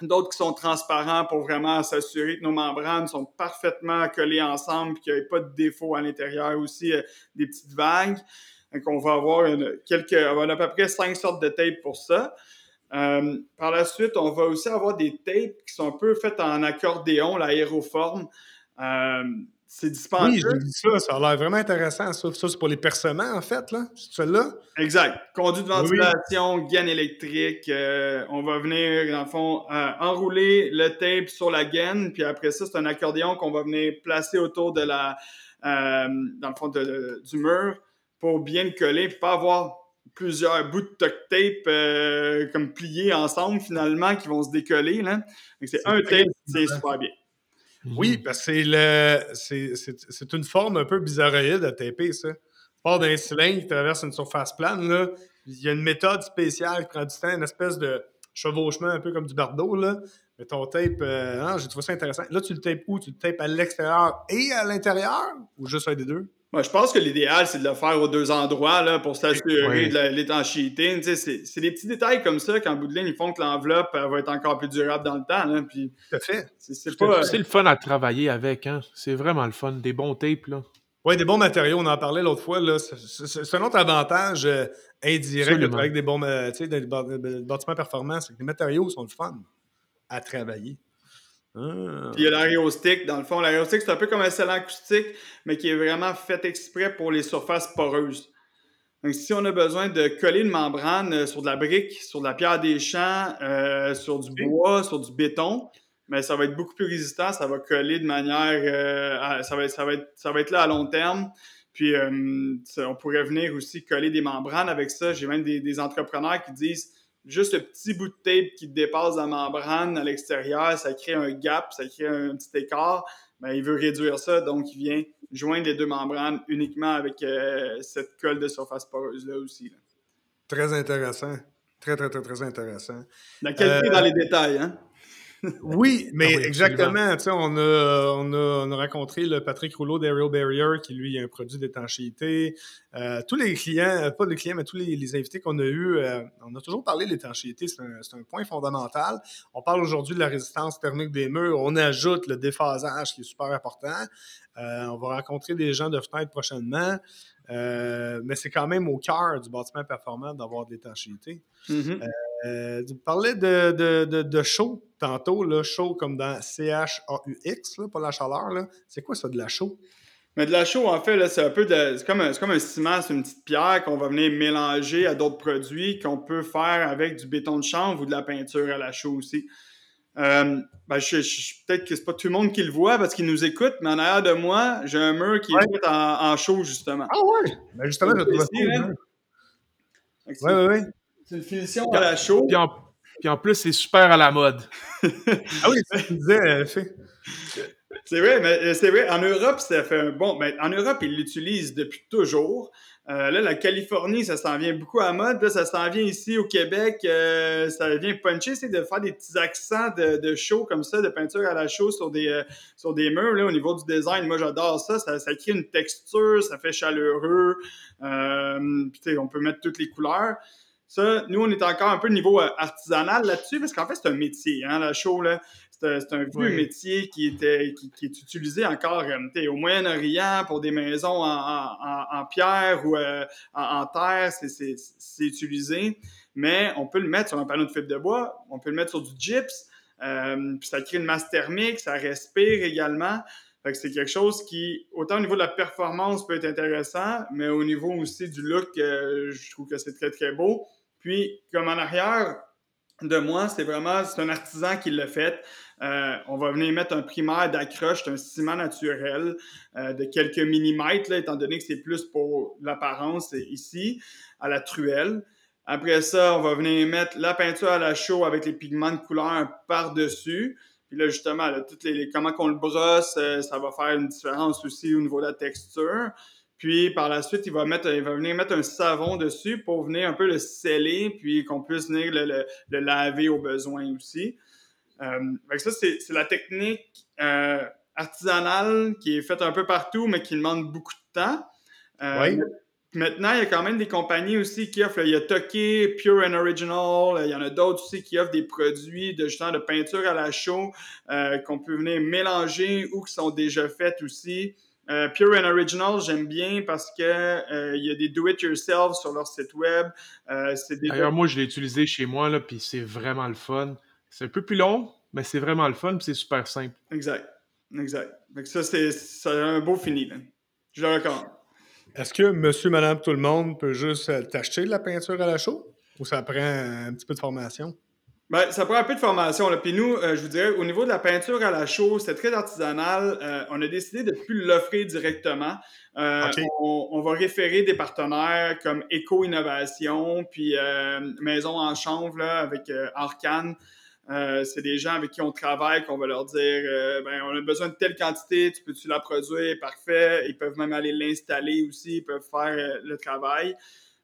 d'autres qui sont transparents pour vraiment s'assurer que nos membranes sont parfaitement collées ensemble et qu'il n'y ait pas de défaut à l'intérieur aussi, euh, des petites vagues. Donc, on va avoir quelques, on a à peu près cinq sortes de tapes pour ça. Euh, par la suite, on va aussi avoir des tapes qui sont un peu faites en accordéon, l'aéroforme. Euh, c'est dispendieux. Oui, j'ai ça. Ça a l'air vraiment intéressant. Ça, c'est pour les percements, en fait, là. Celle-là? Exact. Conduit de ventilation, gaine électrique. Euh, on va venir, dans le fond, euh, enrouler le tape sur la gaine. Puis après ça, c'est un accordéon qu'on va venir placer autour de la, euh, dans le fond du mur pour bien le coller. Puis pas avoir plusieurs bouts de tuck tape comme pliés ensemble, finalement, qui vont se décoller. Là. c'est un tape, c'est super bien. Oui, Mhm. parce que c'est une forme un peu bizarroïde à taper, ça. Tu pars d'un cylindre qui traverse une surface plane, là. Il y a une méthode spéciale qui prend du temps, une espèce de chevauchement un peu comme du bardeau, là. Mais ton tape, euh, non, j'ai trouvé ça intéressant. Là, tu le tapes où? Tu le tapes à l'extérieur et à l'intérieur? Ou juste un des deux? Moi, je pense que l'idéal, c'est de le faire aux deux endroits là, pour s'assurer Oui. de l'étanchéité. Tu sais, C'est c'est des petits détails comme ça qu'en bout de ligne, ils font que l'enveloppe elle va être encore plus durable dans le temps. Là, puis Tout à fait. c'est pas. le fun à travailler avec, hein. C'est vraiment le fun. Des bons tapes, là. Oui, des bons matériaux, on en parlait l'autre fois. là. C'est- C'est c'est un autre avantage euh, indirect de travailler avec des bons euh, tu sais, des bâ- des bâtiments performants, c'est que les matériaux sont le fun à travailler. Ah. Puis il y a l'aérostick, dans le fond. L'aérostick, c'est un peu comme un scellant acoustique, mais qui est vraiment fait exprès pour les surfaces poreuses. Donc, si on a besoin de coller une membrane euh, sur de la brique, sur de la pierre des champs, euh, sur du bois, sur du béton, mais ça va être beaucoup plus résistant, ça va coller de manière... euh, à- ça, va être, ça, va être, ça va être là à long terme. Puis, euh, on pourrait venir aussi coller des membranes avec ça. J'ai même des, des entrepreneurs qui disent juste le petit bout de tape qui dépasse la membrane à l'extérieur, ça crée un gap, ça crée un petit écart. Ben, il veut réduire ça, donc il vient joindre les deux membranes uniquement avec euh, cette colle de surface poreuse-là aussi. là. Très intéressant. Très, très, très, très intéressant. La qualité Euh, dans les détails, hein? Oui, [LAUGHS] mais Ah oui, exactement. Tu sais, on, a, on, a, on a rencontré le Patrick Rouleau d'Aerial Barrier, qui lui a un produit d'étanchéité. Euh, tous les clients, euh, pas les clients, mais tous les, les invités qu'on a eus, euh, on a toujours parlé de l'étanchéité. C'est un, point fondamental. On parle aujourd'hui de la résistance thermique des murs. On ajoute le déphasage, qui est super important. Euh, on va rencontrer des gens de fenêtre prochainement. Euh, mais c'est quand même au cœur du bâtiment performant d'avoir de l'étanchéité. Mhm. Euh, tu parlais de, de, de, de chaud tantôt, là, chaud comme dans C-H-A-U-X, pas la chaleur. C'est quoi ça de la chaux? Mais de la chaux, en fait, c'est un peu de. C'est comme, comme un ciment, c'est une petite pierre qu'on va venir mélanger à d'autres produits qu'on peut faire avec du béton de chanvre ou de la peinture à la chaux aussi. Euh, ben, je, je- peut-être que c'est pas tout le monde qui le voit parce qu'il nous écoute, mais en arrière de moi, j'ai un mur qui Ouais. est fait en, en chaux, justement. Ah ouais! Ben justement, je trouve ça Ouais, ouais, ouais. C'est une finition à la chaux. Puis en, puis en plus, c'est super à la mode. [LAUGHS] Ah oui, tu me disais, euh, fait. C'est vrai, mais euh, c'est vrai. En Europe, ça fait un bon. Ben, en Europe, ils l'utilisent depuis toujours. Euh, là, la Californie, ça s'en vient beaucoup à mode. Là, ça s'en vient ici au Québec. euh, ça vient puncher, c'est de faire des petits accents de, de show comme ça, de peinture à la chaux sur des, euh, sur des murs. Là, au niveau du design, moi, j'adore ça. ça. crée une texture, ça fait chaleureux. On peut mettre toutes les couleurs. Ça, nous, on est encore un peu au niveau artisanal là-dessus, parce qu'en fait, c'est un métier, hein, la là. C'est un, vieux Oui. métier qui, était, qui, qui est utilisé encore euh, au Moyen-Orient pour des maisons en, en- pierre ou euh, en, en terre. C'est- C'est c'est utilisé. Mais on peut le mettre sur un panneau de fibre de bois, on peut le mettre sur du gyps, euh, puis ça crée une masse thermique, ça respire également. Fait que c'est quelque chose qui, autant au niveau de la performance, peut être intéressant, mais au niveau aussi du look, euh, je trouve que c'est très, très beau. Puis, comme en arrière de moi, c'est vraiment, c'est un artisan qui l'a fait. Euh, on va venir mettre un primaire d'accroche, c'est un ciment naturel euh, de quelques millimètres, là, étant donné que c'est plus pour l'apparence c'est ici, à la truelle. Après ça, on va venir mettre la peinture à la chaux avec les pigments de couleur par-dessus. Puis là, justement, toutes les, comment qu'on le brosse, euh, ça va faire une différence aussi au niveau de la texture. Puis par la suite, il va, mettre, il va venir mettre un savon dessus pour venir un peu le sceller, puis qu'on puisse venir le laver au besoin aussi. Euh, ça, c'est la technique euh, artisanale qui est faite un peu partout, mais qui demande beaucoup de temps. Euh, Oui. Maintenant, il y a quand même des compagnies aussi qui offrent. Il y a Toki, Pure and Original. Il y en a d'autres aussi qui offrent des produits de justement de peinture à la chaux euh, qu'on peut venir mélanger ou qui sont déjà faites aussi. Euh, Pure and Original, j'aime bien parce que euh, il y a des do-it-yourself sur leur site web. D'ailleurs, moi, je l'ai utilisé chez moi, là, puis c'est vraiment le fun. C'est un peu plus long, mais c'est vraiment le fun, puis c'est super simple. Exact. Exact. Fait que ça, c'est un beau fini. Là. Je le recommande. Est-ce que monsieur, madame, tout le monde peut juste euh, t'acheter de la peinture à la chaux? Ou ça prend un petit peu de formation? Ben, ça prend un peu de formation. Là. Puis nous, euh, je vous dirais, au niveau de la peinture à la chaux, c'est très artisanal. Euh, on a décidé de ne plus l'offrir directement. Euh, on, on va référer des partenaires comme Eco Innovation, puis euh, Maison en Chanvre là, avec euh, Arcane. Euh, c'est des gens avec qui on travaille qu'on va leur dire euh, ben, on a besoin de telle quantité, tu peux-tu la produire? Parfait. Ils peuvent même aller l'installer aussi, ils peuvent faire euh, le travail.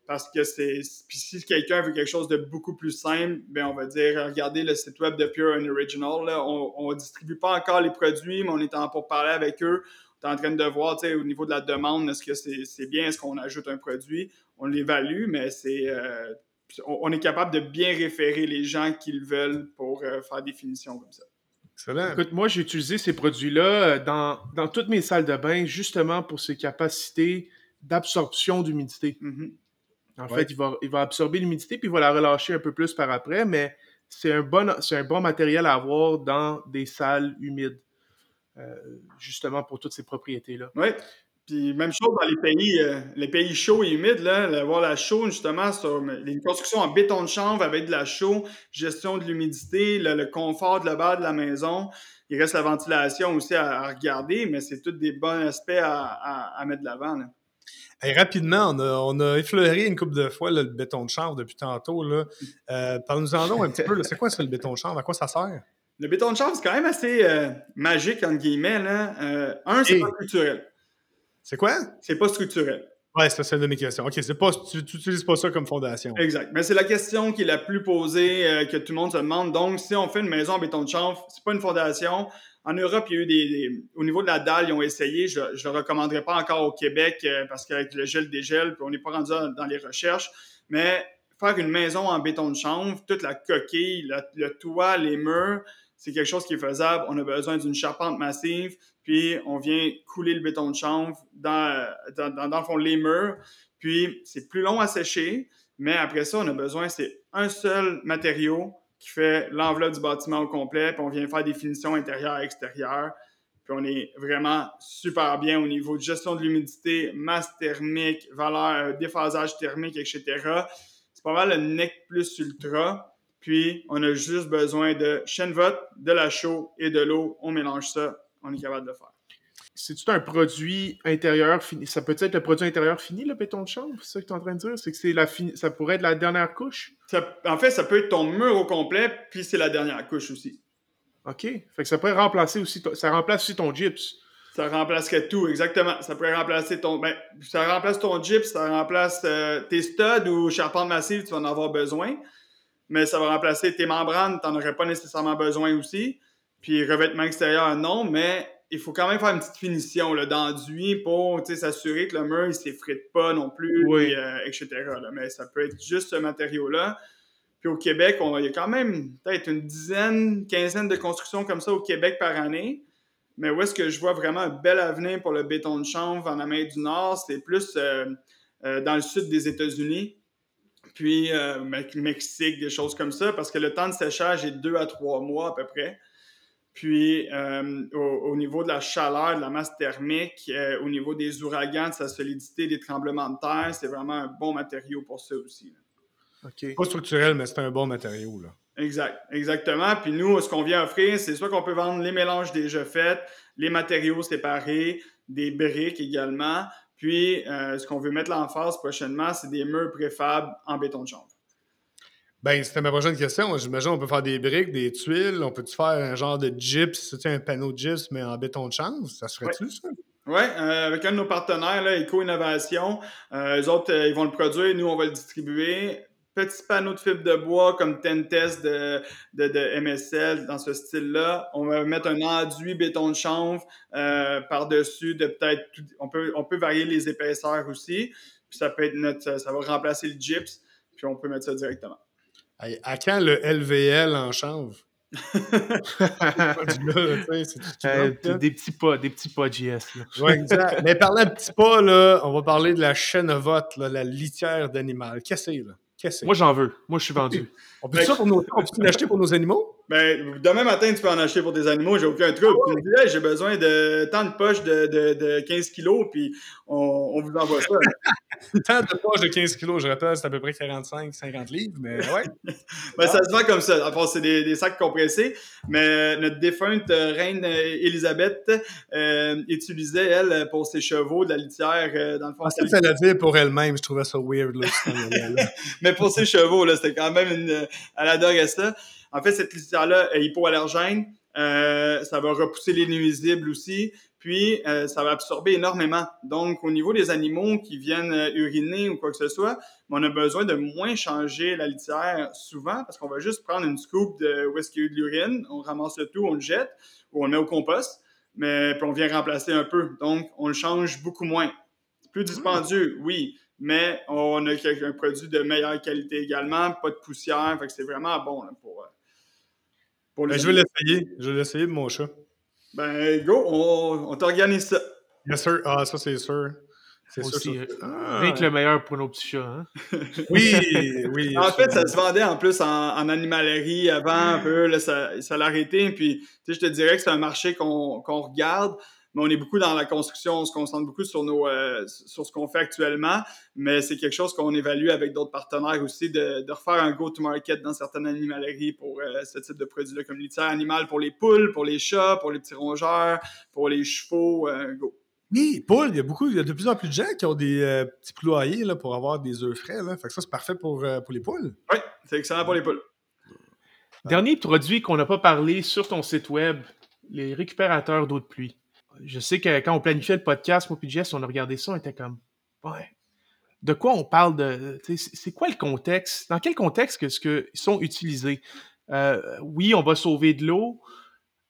Parce que c'est. Puis si quelqu'un veut quelque chose de beaucoup plus simple, ben on va dire regardez le site web de Pure and Original. Là. On ne distribue pas encore les produits, mais on est en pour parler avec eux. On est en train de voir au niveau de la demande, est-ce que c'est bien, est-ce qu'on ajoute un produit? On l'évalue, mais c'est on, est capable de bien référer les gens qu'ils veulent pour euh, faire des finitions comme ça. Excellent. Écoute, moi, j'ai utilisé ces produits-là euh, dans, dans, toutes mes salles de bain justement pour ses capacités d'absorption d'humidité. Mm-hmm. En fait, il va, il va absorber l'humidité puis il va la relâcher un peu plus par après, mais c'est un, bon, un bon matériel à avoir dans des salles humides, euh, justement pour toutes ces propriétés-là. Oui. Puis même chose dans les pays, euh, les pays chauds et humides, là, voir la chaux justement sur une construction en béton de chanvre avec de la chaux, gestion de l'humidité, le, confort de bas de la maison. Il reste la ventilation aussi à, regarder, mais c'est tous des bons aspects à, mettre de l'avant. rapidement, on a, effleuré une couple de fois le béton de chanvre depuis tantôt. Là. Euh, Parle-nous-en un petit peu. C'est quoi ça, le béton de chanvre? À quoi ça sert? Le béton de chanvre, c'est quand même assez euh, magique, entre guillemets. Là. Un, c'est pas culturel. C'est quoi? C'est pas structurel. Ouais, c'est une de mes questions. OK, pas, tu n'utilises pas ça comme fondation. Exact. Mais c'est la question qui est la plus posée, euh, que tout le monde se demande. Donc, si on fait une maison en béton de chanvre, c'est pas une fondation. En Europe, il y a eu des, au niveau de la dalle, ils ont essayé. Je ne le recommanderais pas encore au Québec euh, parce qu'avec le gel dégel, puis on n'est pas rendu dans les recherches. Mais faire une maison en béton de chanvre, toute la coquille, le toit, les murs, c'est quelque chose qui est faisable. On a besoin d'une charpente massive puis on vient couler le béton de chanvre dans, dans, dans, le fond, les murs, puis c'est plus long à sécher, mais après ça, on a besoin, c'est un seul matériau qui fait l'enveloppe du bâtiment au complet, puis on vient faire des finitions intérieures et extérieures, puis on est vraiment super bien au niveau de gestion de l'humidité, masse thermique, valeur, déphasage thermique, etc. C'est pas mal le NEC plus ultra. Puis, on a juste besoin de chaîne vote, de la chaux et de l'eau. On mélange ça, on est capable de faire. C'est-tu un produit intérieur fini? Ça peut être le produit intérieur fini, le béton de chambre? C'est ça que tu es en train de dire? C'est que c'est la ça pourrait être la dernière couche? en fait, ça peut être ton mur au complet, puis c'est la dernière couche aussi. OK. Fait que ça pourrait remplacer aussi, ça remplace aussi ton gyps. Ça remplacerait tout, exactement. Ça pourrait remplacer ton. Ben, ça remplace ton gyps, ça remplace euh, tes studs ou charpente massive, tu vas en avoir besoin. Mais ça va remplacer tes membranes, tu n'en aurais pas nécessairement besoin aussi. Puis revêtement extérieur, non, mais il faut quand même faire une petite finition d'enduit pour s'assurer que le mur ne s'effrite pas non plus, euh, etc. Mais ça peut être juste ce matériau-là. Puis au Québec, on, il y a quand même peut-être une dizaine, quinzaine de constructions comme ça au Québec par année. Mais où est-ce que je vois vraiment un bel avenir pour le béton de chanvre en Amérique du Nord? C'est plus euh, euh, dans le sud des États-Unis, puis Mexique, des choses comme ça, parce que le temps de séchage est deux à trois mois à peu près. Puis, euh, au, niveau de la chaleur, de la masse thermique, euh, au niveau des ouragans, de sa solidité, des tremblements de terre, c'est vraiment un bon matériau pour ça aussi. Pas structurel, mais c'est un bon matériau. Là. Exact, exactement. Puis nous, ce qu'on vient offrir, c'est soit qu'on peut vendre les mélanges déjà faits, les matériaux séparés, des briques également. Puis, euh, ce qu'on veut mettre l'emphase prochainement, c'est des murs préfables en béton de chambre. Ben, c'était ma prochaine question. J'imagine on peut faire des briques, des tuiles. On peut-tu faire un genre de gyps, un panneau de gyps, mais en béton de chanvre? Ça se ferait-tu, ça? Oui, euh, avec un de nos partenaires, là, Eco-Innovation. Euh, eux autres, euh, ils vont le produire, nous, on va le distribuer. Petit panneau de fibre de bois comme Tentes de, de, de, MSL dans ce style-là. On va mettre un enduit béton de chanvre par-dessus de peut-être. On peut, on peut varier les épaisseurs aussi. Puis ça peut être notre. Ça va remplacer le gyps. Puis on peut mettre ça directement. À quand le LVL en chanvre? [LAUGHS] Euh, des petits pas, des petits pas JS. Oui, exact. Mais parlant de petits pas, là, on va parler de la chaîne vote, la litière d'animal. Qu'est-ce que c'est, là? Moi, j'en veux. Moi, je suis vendu. [LAUGHS] On peut, ça pour nos... on peut l'acheter pour nos animaux? Ben, demain matin, tu peux en acheter pour des animaux, j'ai aucun truc. Tu me dis, j'ai besoin de tant de poches de, de, de 15 kilos, puis on, on, vous envoie ça. [LAUGHS] tant de poches de 15 kilos, je rappelle, c'est à peu près 45-50 livres, mais ouais. [LAUGHS] ben, ça se vend comme ça. Enfin, c'est des, des, sacs compressés, mais notre défunte reine Elisabeth euh, utilisait, elle, pour ses chevaux de la litière, euh, dans le fond. Ah, ça, l'a dit pour elle-même, je trouvais ça weird. [LAUGHS] Là, mais pour ses chevaux, là, c'était quand même une. Elle adorait ça. En fait, cette litière-là est hypoallergène. Euh, ça va repousser les nuisibles aussi. Puis, euh, ça va absorber énormément. Donc, au niveau des animaux qui viennent euh, uriner ou quoi que ce soit, on a besoin de moins changer la litière souvent parce qu'on va juste prendre une scoop de où est-ce qu'il y a eu de l'urine, on ramasse le tout, on le jette ou on le met au compost, mais puis on vient remplacer un peu. Donc, on le change beaucoup moins. Plus dispendieux, oui, mais on a un produit de meilleure qualité également, pas de poussière, fait que c'est vraiment bon pour, euh, pour ben, Je vais l'essayer, je vais l'essayer de mon chat. Ben, go, on, on t'organise ça. Yes, sir. Ah, ça, c'est sûr. C'est aussi. Euh, ah, rien que le meilleur pour nos petits chats. Hein? [LAUGHS] oui, oui. en fait, ça se vendait en plus en, animalerie avant un peu. Là, ça, ça l'a arrêté. Puis, je te dirais que c'est un marché qu'on regarde mais on est beaucoup dans la construction, on se concentre beaucoup sur, nos, euh, sur ce qu'on fait actuellement, mais c'est quelque chose qu'on évalue avec d'autres partenaires aussi, de, de refaire un go-to-market dans certaines animaleries pour euh, ce type de produits-là, comme litière animale pour les poules, pour les chats, pour les petits rongeurs, pour les chevaux, euh, go. Oui, poules, il y a beaucoup, il y a de plus en plus de gens qui ont des petits poulaillers là, pour avoir des œufs frais. Là. Fait que ça, c'est parfait pour, pour les poules. Oui, c'est excellent pour les poules. Dernier produit qu'on n'a pas parlé sur ton site web, les récupérateurs d'eau de pluie je sais que quand on planifiait le podcast, moi et on a regardé ça, on était comme, ouais, de quoi on parle c'est quoi le contexte? Dans quel contexte est-ce qu'ils sont utilisés? Euh, oui, on va sauver de l'eau.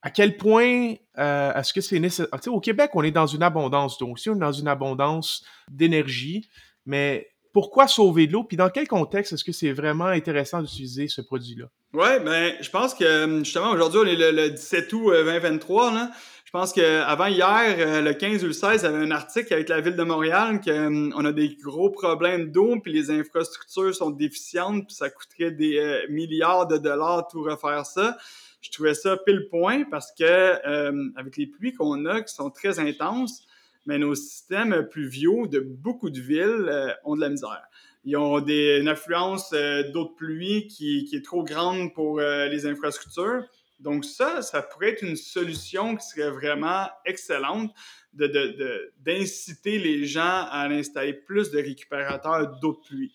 À quel point euh, est-ce que c'est nécessaire? au Québec, on est dans une abondance d'eau. Aussi, on est dans une abondance d'énergie. Mais pourquoi sauver de l'eau? Puis dans quel contexte est-ce que c'est vraiment intéressant d'utiliser ce produit-là? Oui, ben, je pense que justement, aujourd'hui, on est le, le 17 août 2023. Euh, là. Je pense qu'avant hier, euh, le 15 ou le 16, il y avait un article avec la ville de Montréal qu'on hum, a des gros problèmes d'eau, puis les infrastructures sont déficientes, puis ça coûterait des euh, milliards de dollars tout refaire ça. Je trouvais ça pile point parce que avec les pluies qu'on a qui sont très intenses, mais nos systèmes pluviaux de beaucoup de villes euh, ont de la misère. Ils ont des, une affluence d'eau de pluie qui, est trop grande pour les infrastructures. Donc ça, ça pourrait être une solution qui serait vraiment excellente d'inciter de, les gens à installer plus de récupérateurs d'eau de pluie.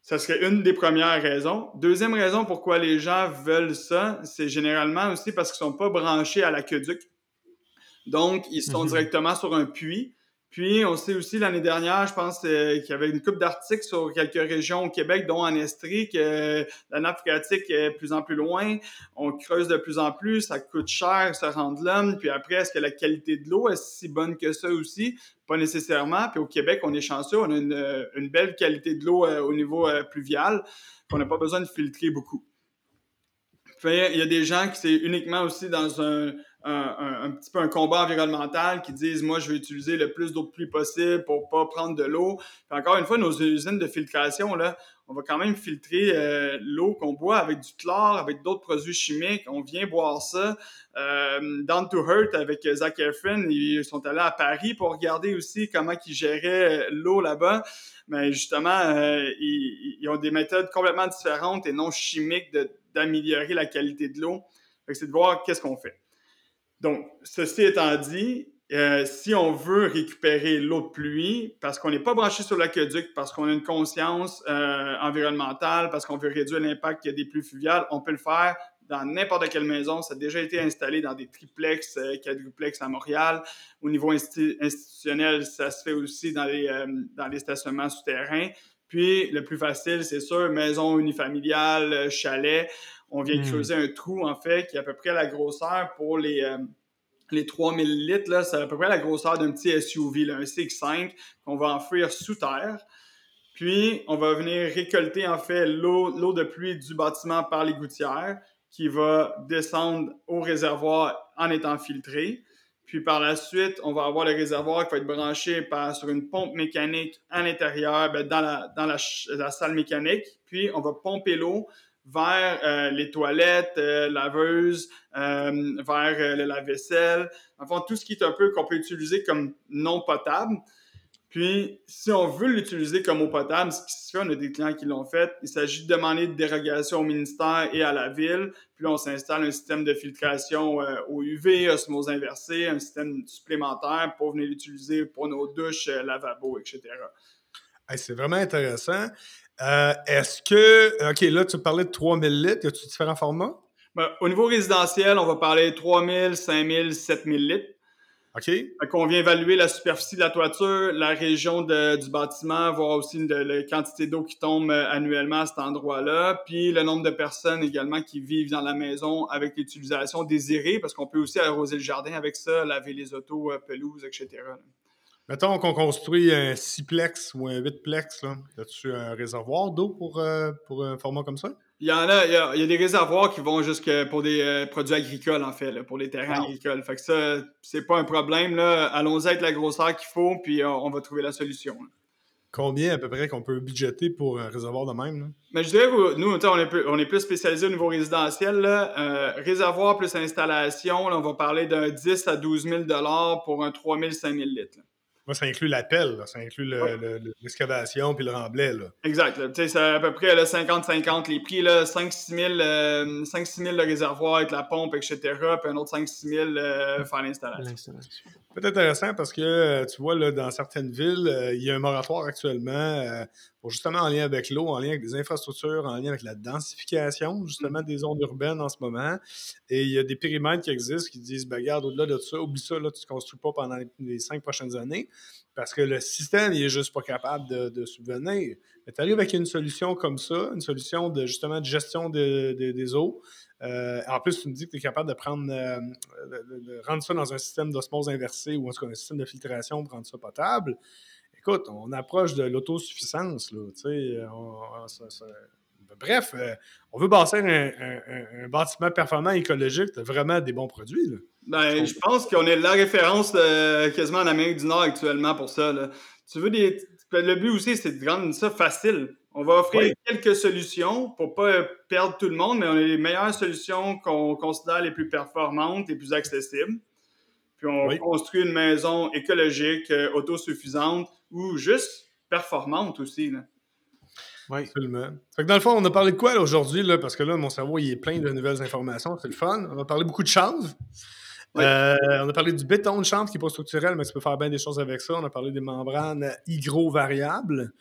Ça serait une des premières raisons. Deuxième raison pourquoi les gens veulent ça, c'est généralement aussi parce qu'ils ne sont pas branchés à l'aqueduc. Donc, ils sont mhm. directement sur un puits. Puis, on sait aussi l'année dernière, je pense euh, qu'il y avait une coupe d'articles sur quelques régions au Québec, dont en Estrie, que la nappe phréatique est de plus en plus loin. On creuse de plus en plus, ça coûte cher se rendre là. Puis après, est-ce que la qualité de l'eau est si bonne que ça aussi? Pas nécessairement. Puis au Québec, on est chanceux, on a une, belle qualité de l'eau euh, au niveau euh, pluvial. On n'a pas besoin de filtrer beaucoup. Puis, il y a des gens qui c'est uniquement aussi dans un un, petit peu un combat environnemental qui disent moi je vais utiliser le plus d'eau de pluie possible pour pas prendre de l'eau. encore une fois, nos usines de filtration, là, on va quand même filtrer euh, l'eau qu'on boit avec du chlore, avec d'autres produits chimiques. On vient boire ça. Euh, Down to Hurt avec Zach Efron, ils sont allés à Paris pour regarder aussi comment ils géraient l'eau là-bas. Mais justement, euh, ils, ils, ont des méthodes complètement différentes et non chimiques d'améliorer la qualité de l'eau. C'est de voir qu'est-ce qu'on fait. Donc, ceci étant dit, euh, si on veut récupérer l'eau de pluie, parce qu'on n'est pas branché sur l'aqueduc, parce qu'on a une conscience euh, environnementale, parce qu'on veut réduire l'impact des pluies fluviales, on peut le faire dans n'importe quelle maison. Ça a déjà été installé dans des triplex, euh, quadruplex à Montréal. Au niveau institutionnel, ça se fait aussi dans les, dans les stationnements souterrains. Puis, le plus facile, c'est sûr, maison unifamiliale, chalet on vient hmm. creuser un trou, en fait, qui est à peu près la grosseur pour les, euh, les 3000 litres. Là, c'est à peu près la grosseur d'un petit SUV, un CX5, qu'on va enfouir sous terre. Puis, on va venir récolter, en fait, l'eau de pluie du bâtiment par les gouttières qui va descendre au réservoir en étant filtré. Puis par la suite, on va avoir le réservoir qui va être branché par, sur une pompe mécanique à l'intérieur, ben, dans, la, dans la, la, salle mécanique. Puis on va pomper l'eau vers euh, les toilettes euh, laveuses, euh, vers le lave-vaisselle, enfin tout ce qui est un peu qu'on peut utiliser comme non potable. Puis, si on veut l'utiliser comme eau potable, ce qui se fait, on a des clients qui l'ont fait, il s'agit de demander de dérogation au ministère et à la ville. Puis on s'installe un système de filtration au UV, osmose inversée, un système supplémentaire pour venir l'utiliser pour nos douches, lavabo, etc. c'est vraiment intéressant. Euh, est-ce que. OK, là, tu parlais de 3000 litres. Y a-tu différents formats? Ben, au niveau résidentiel, on va parler 3000, 5000, 7000 litres. OK. Qu'on vient évaluer la superficie de la toiture, la région de- du bâtiment, voir aussi de- la quantité d'eau qui tombe euh, annuellement à cet endroit-là, puis le nombre de personnes également qui vivent dans la maison avec l'utilisation désirée, parce qu'on peut aussi arroser le jardin avec ça, laver les autos, euh, pelouses, etc. Mettons qu'on construit un 6plex ou un 8plex. Là. As-tu un réservoir d'eau pour, euh, pour un format comme ça? Il y en a, il y a, il y a des réservoirs qui vont jusque pour des euh, produits agricoles, en fait, là, pour les terrains Wow. agricoles. Fait que ça, c'est pas un problème. Allons-y avec la grosseur qu'il faut, puis on va trouver la solution. là. Combien à peu près qu'on peut budgéter pour un réservoir de même? Là? Mais je dirais, nous, on est, plus, on est plus spécialisé au niveau résidentiel. Là. Euh, réservoir plus installation, là, on va parler d'un 10 à 12 000 pour un 3 000, 5 000 litres. Moi, ça inclut l'appel, ça inclut le- Ouais. le- le- l'excavation puis le remblai. Là. Exact. là. Tu sais, c'est à peu près là, 50-50 les prix. là, 5-6 000, euh, 5-6 000 le réservoir avec la pompe, etc. Puis un autre 5-6 000 euh, faire l'installation. L'installation. peut intéressant parce que, euh, tu vois, là, dans certaines villes, euh, il y a un moratoire actuellement euh, pour justement en lien avec l'eau, en lien avec des infrastructures, en lien avec la densification, justement, des zones urbaines en ce moment. Et il y a des périmètres qui existent qui disent, ben, regarde, au-delà de ça, oublie ça, là, tu ne construis pas pendant les, cinq prochaines années parce que le système, il est juste pas capable de, de subvenir. Mais tu arrives avec une solution comme ça, une solution de, justement, de gestion de- de- des eaux. Euh, en plus, tu me dis que tu es capable de prendre, euh, de, rendre ça dans un système d'osmose inversée ou en tout cas un système de filtration pour rendre ça potable. Écoute, on approche de l'autosuffisance. Là, tu sais, euh, on- on- ça- ça- Bref, euh, on veut bâtir un, un- un- un bâtiment performant écologique, t'as vraiment des bons produits. Là. Ben, je pense qu'on est la référence euh, quasiment en Amérique du Nord actuellement pour ça. là. Tu veux des. Le but aussi, c'est de rendre ça facile. On va offrir Oui. quelques solutions pour pas perdre tout le monde, mais on a les meilleures solutions qu'on considère les plus performantes et plus accessibles. Puis on Oui. construit une maison écologique, euh, autosuffisante ou juste performante aussi. Là. Oui. Absolument. Fait que dans le fond, on a parlé de quoi aujourd'hui? Parce que là, mon cerveau il est plein de nouvelles informations. C'est le fun. On a parlé beaucoup de chanvre. Oui. Euh, on a parlé du béton de chanvre qui n'est pas structurel, mais tu peux faire bien des choses avec ça. On a parlé des membranes hygro-variables.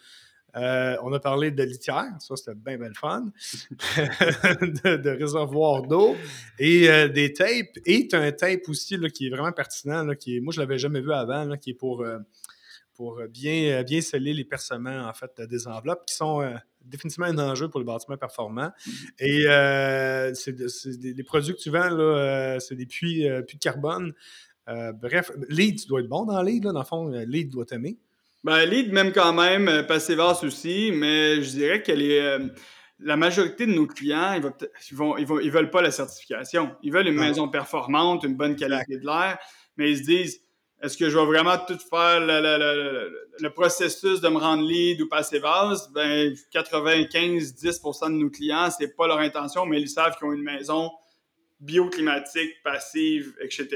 Euh, on a parlé de litière, ça c'était bien, bien le fun. [LAUGHS] de, réservoirs d'eau et euh, des tapes. Et tu as un tape aussi qui est vraiment pertinent, là, qui est, moi je l'avais jamais vu avant, là, qui est pour, euh, bien, bien sceller les percements en fait, des enveloppes qui sont définitivement un enjeu pour le bâtiment performant. Et c'est les produits que tu vends, c'est des puits, puits de carbone. Bref, lead, tu dois être bon dans lead, là, dans le fond, lead doit t'aimer. Ben, lead même quand même, euh, Passivas aussi, mais je dirais que les, euh, la majorité de nos clients, ils, vont, ils, vont, ils, vont- ils veulent pas la certification. Ils veulent une Ah. maison performante, une bonne qualité de l'air, mais ils se disent, est-ce que je vais vraiment tout faire le, le- le- le- processus de me rendre lead ou Passivas? Ben, 95-10% de nos clients, c'est pas leur intention, mais ils savent qu'ils ont une maison bioclimatique, passive, etc.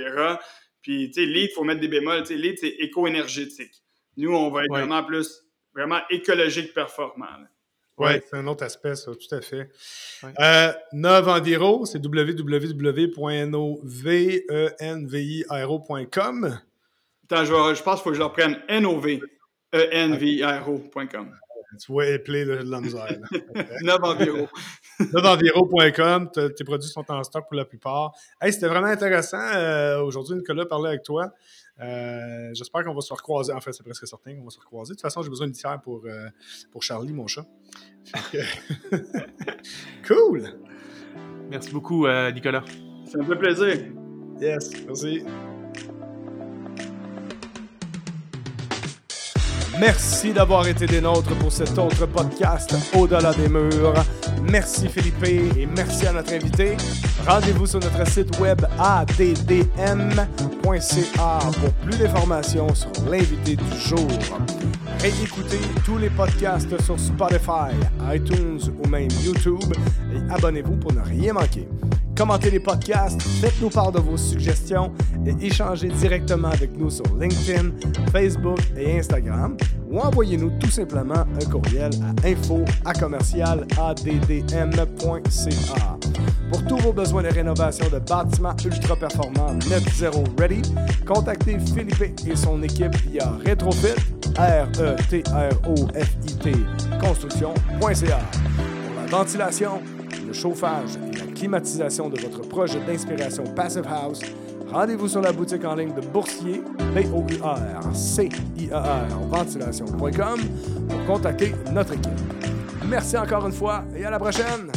Puis, tu sais, lead, il faut mettre des bémols. Tu sais, lead, c'est éco-énergétique. Nous, on va être Ouais. vraiment plus, vraiment écologique performant. là. Oui, Ouais. c'est un autre aspect, ça, tout à fait. Ouais. Euh, Nov Enviro, c'est www.novenviro.com. Attends, je, vais- je pense qu'il faut que je leur prenne NOV, E enviro.com. Tu vois, épeler de la misère. là. 9 environ. Novenviro.com, tes produits sont en stock pour la plupart. Hey, c'était vraiment intéressant euh, aujourd'hui, Nicolas, de parler avec toi. Euh, J'espère qu'on va se recroiser. En fait, c'est presque certain qu'on va se recroiser. De toute façon, j'ai besoin d'une tiers pour, euh, pour Charlie, mon chat. Que- [LAUGHS] cool! Merci beaucoup, euh, Nicolas. Ça me fait plaisir. Yes, merci. Merci d'avoir été des nôtres pour cet autre podcast Au-delà des murs. Merci Philippe et merci à notre invité. Rendez-vous sur notre site web addm.ca pour plus d'informations sur l'invité du jour. Réécoutez tous les podcasts sur Spotify, iTunes ou même YouTube et abonnez-vous pour ne rien manquer. Commentez les podcasts, faites-nous part de vos suggestions et échangez directement avec nous sur LinkedIn, Facebook et Instagram ou envoyez-nous tout simplement un courriel à info à commercial addm.ca. Pour tous vos besoins de rénovation de bâtiments ultra performants Net Zero Ready, contactez Philippe et son équipe via Retrofit, R-E-T-R-O-F-I-T, construction.ca. Pour la ventilation, le chauffage climatisation de votre projet d'inspiration Passive House, rendez-vous sur la boutique en ligne de Boursier, B-O-U-R-C-I-E-R, ventilation.com pour contacter notre équipe. Merci encore une fois et à la prochaine!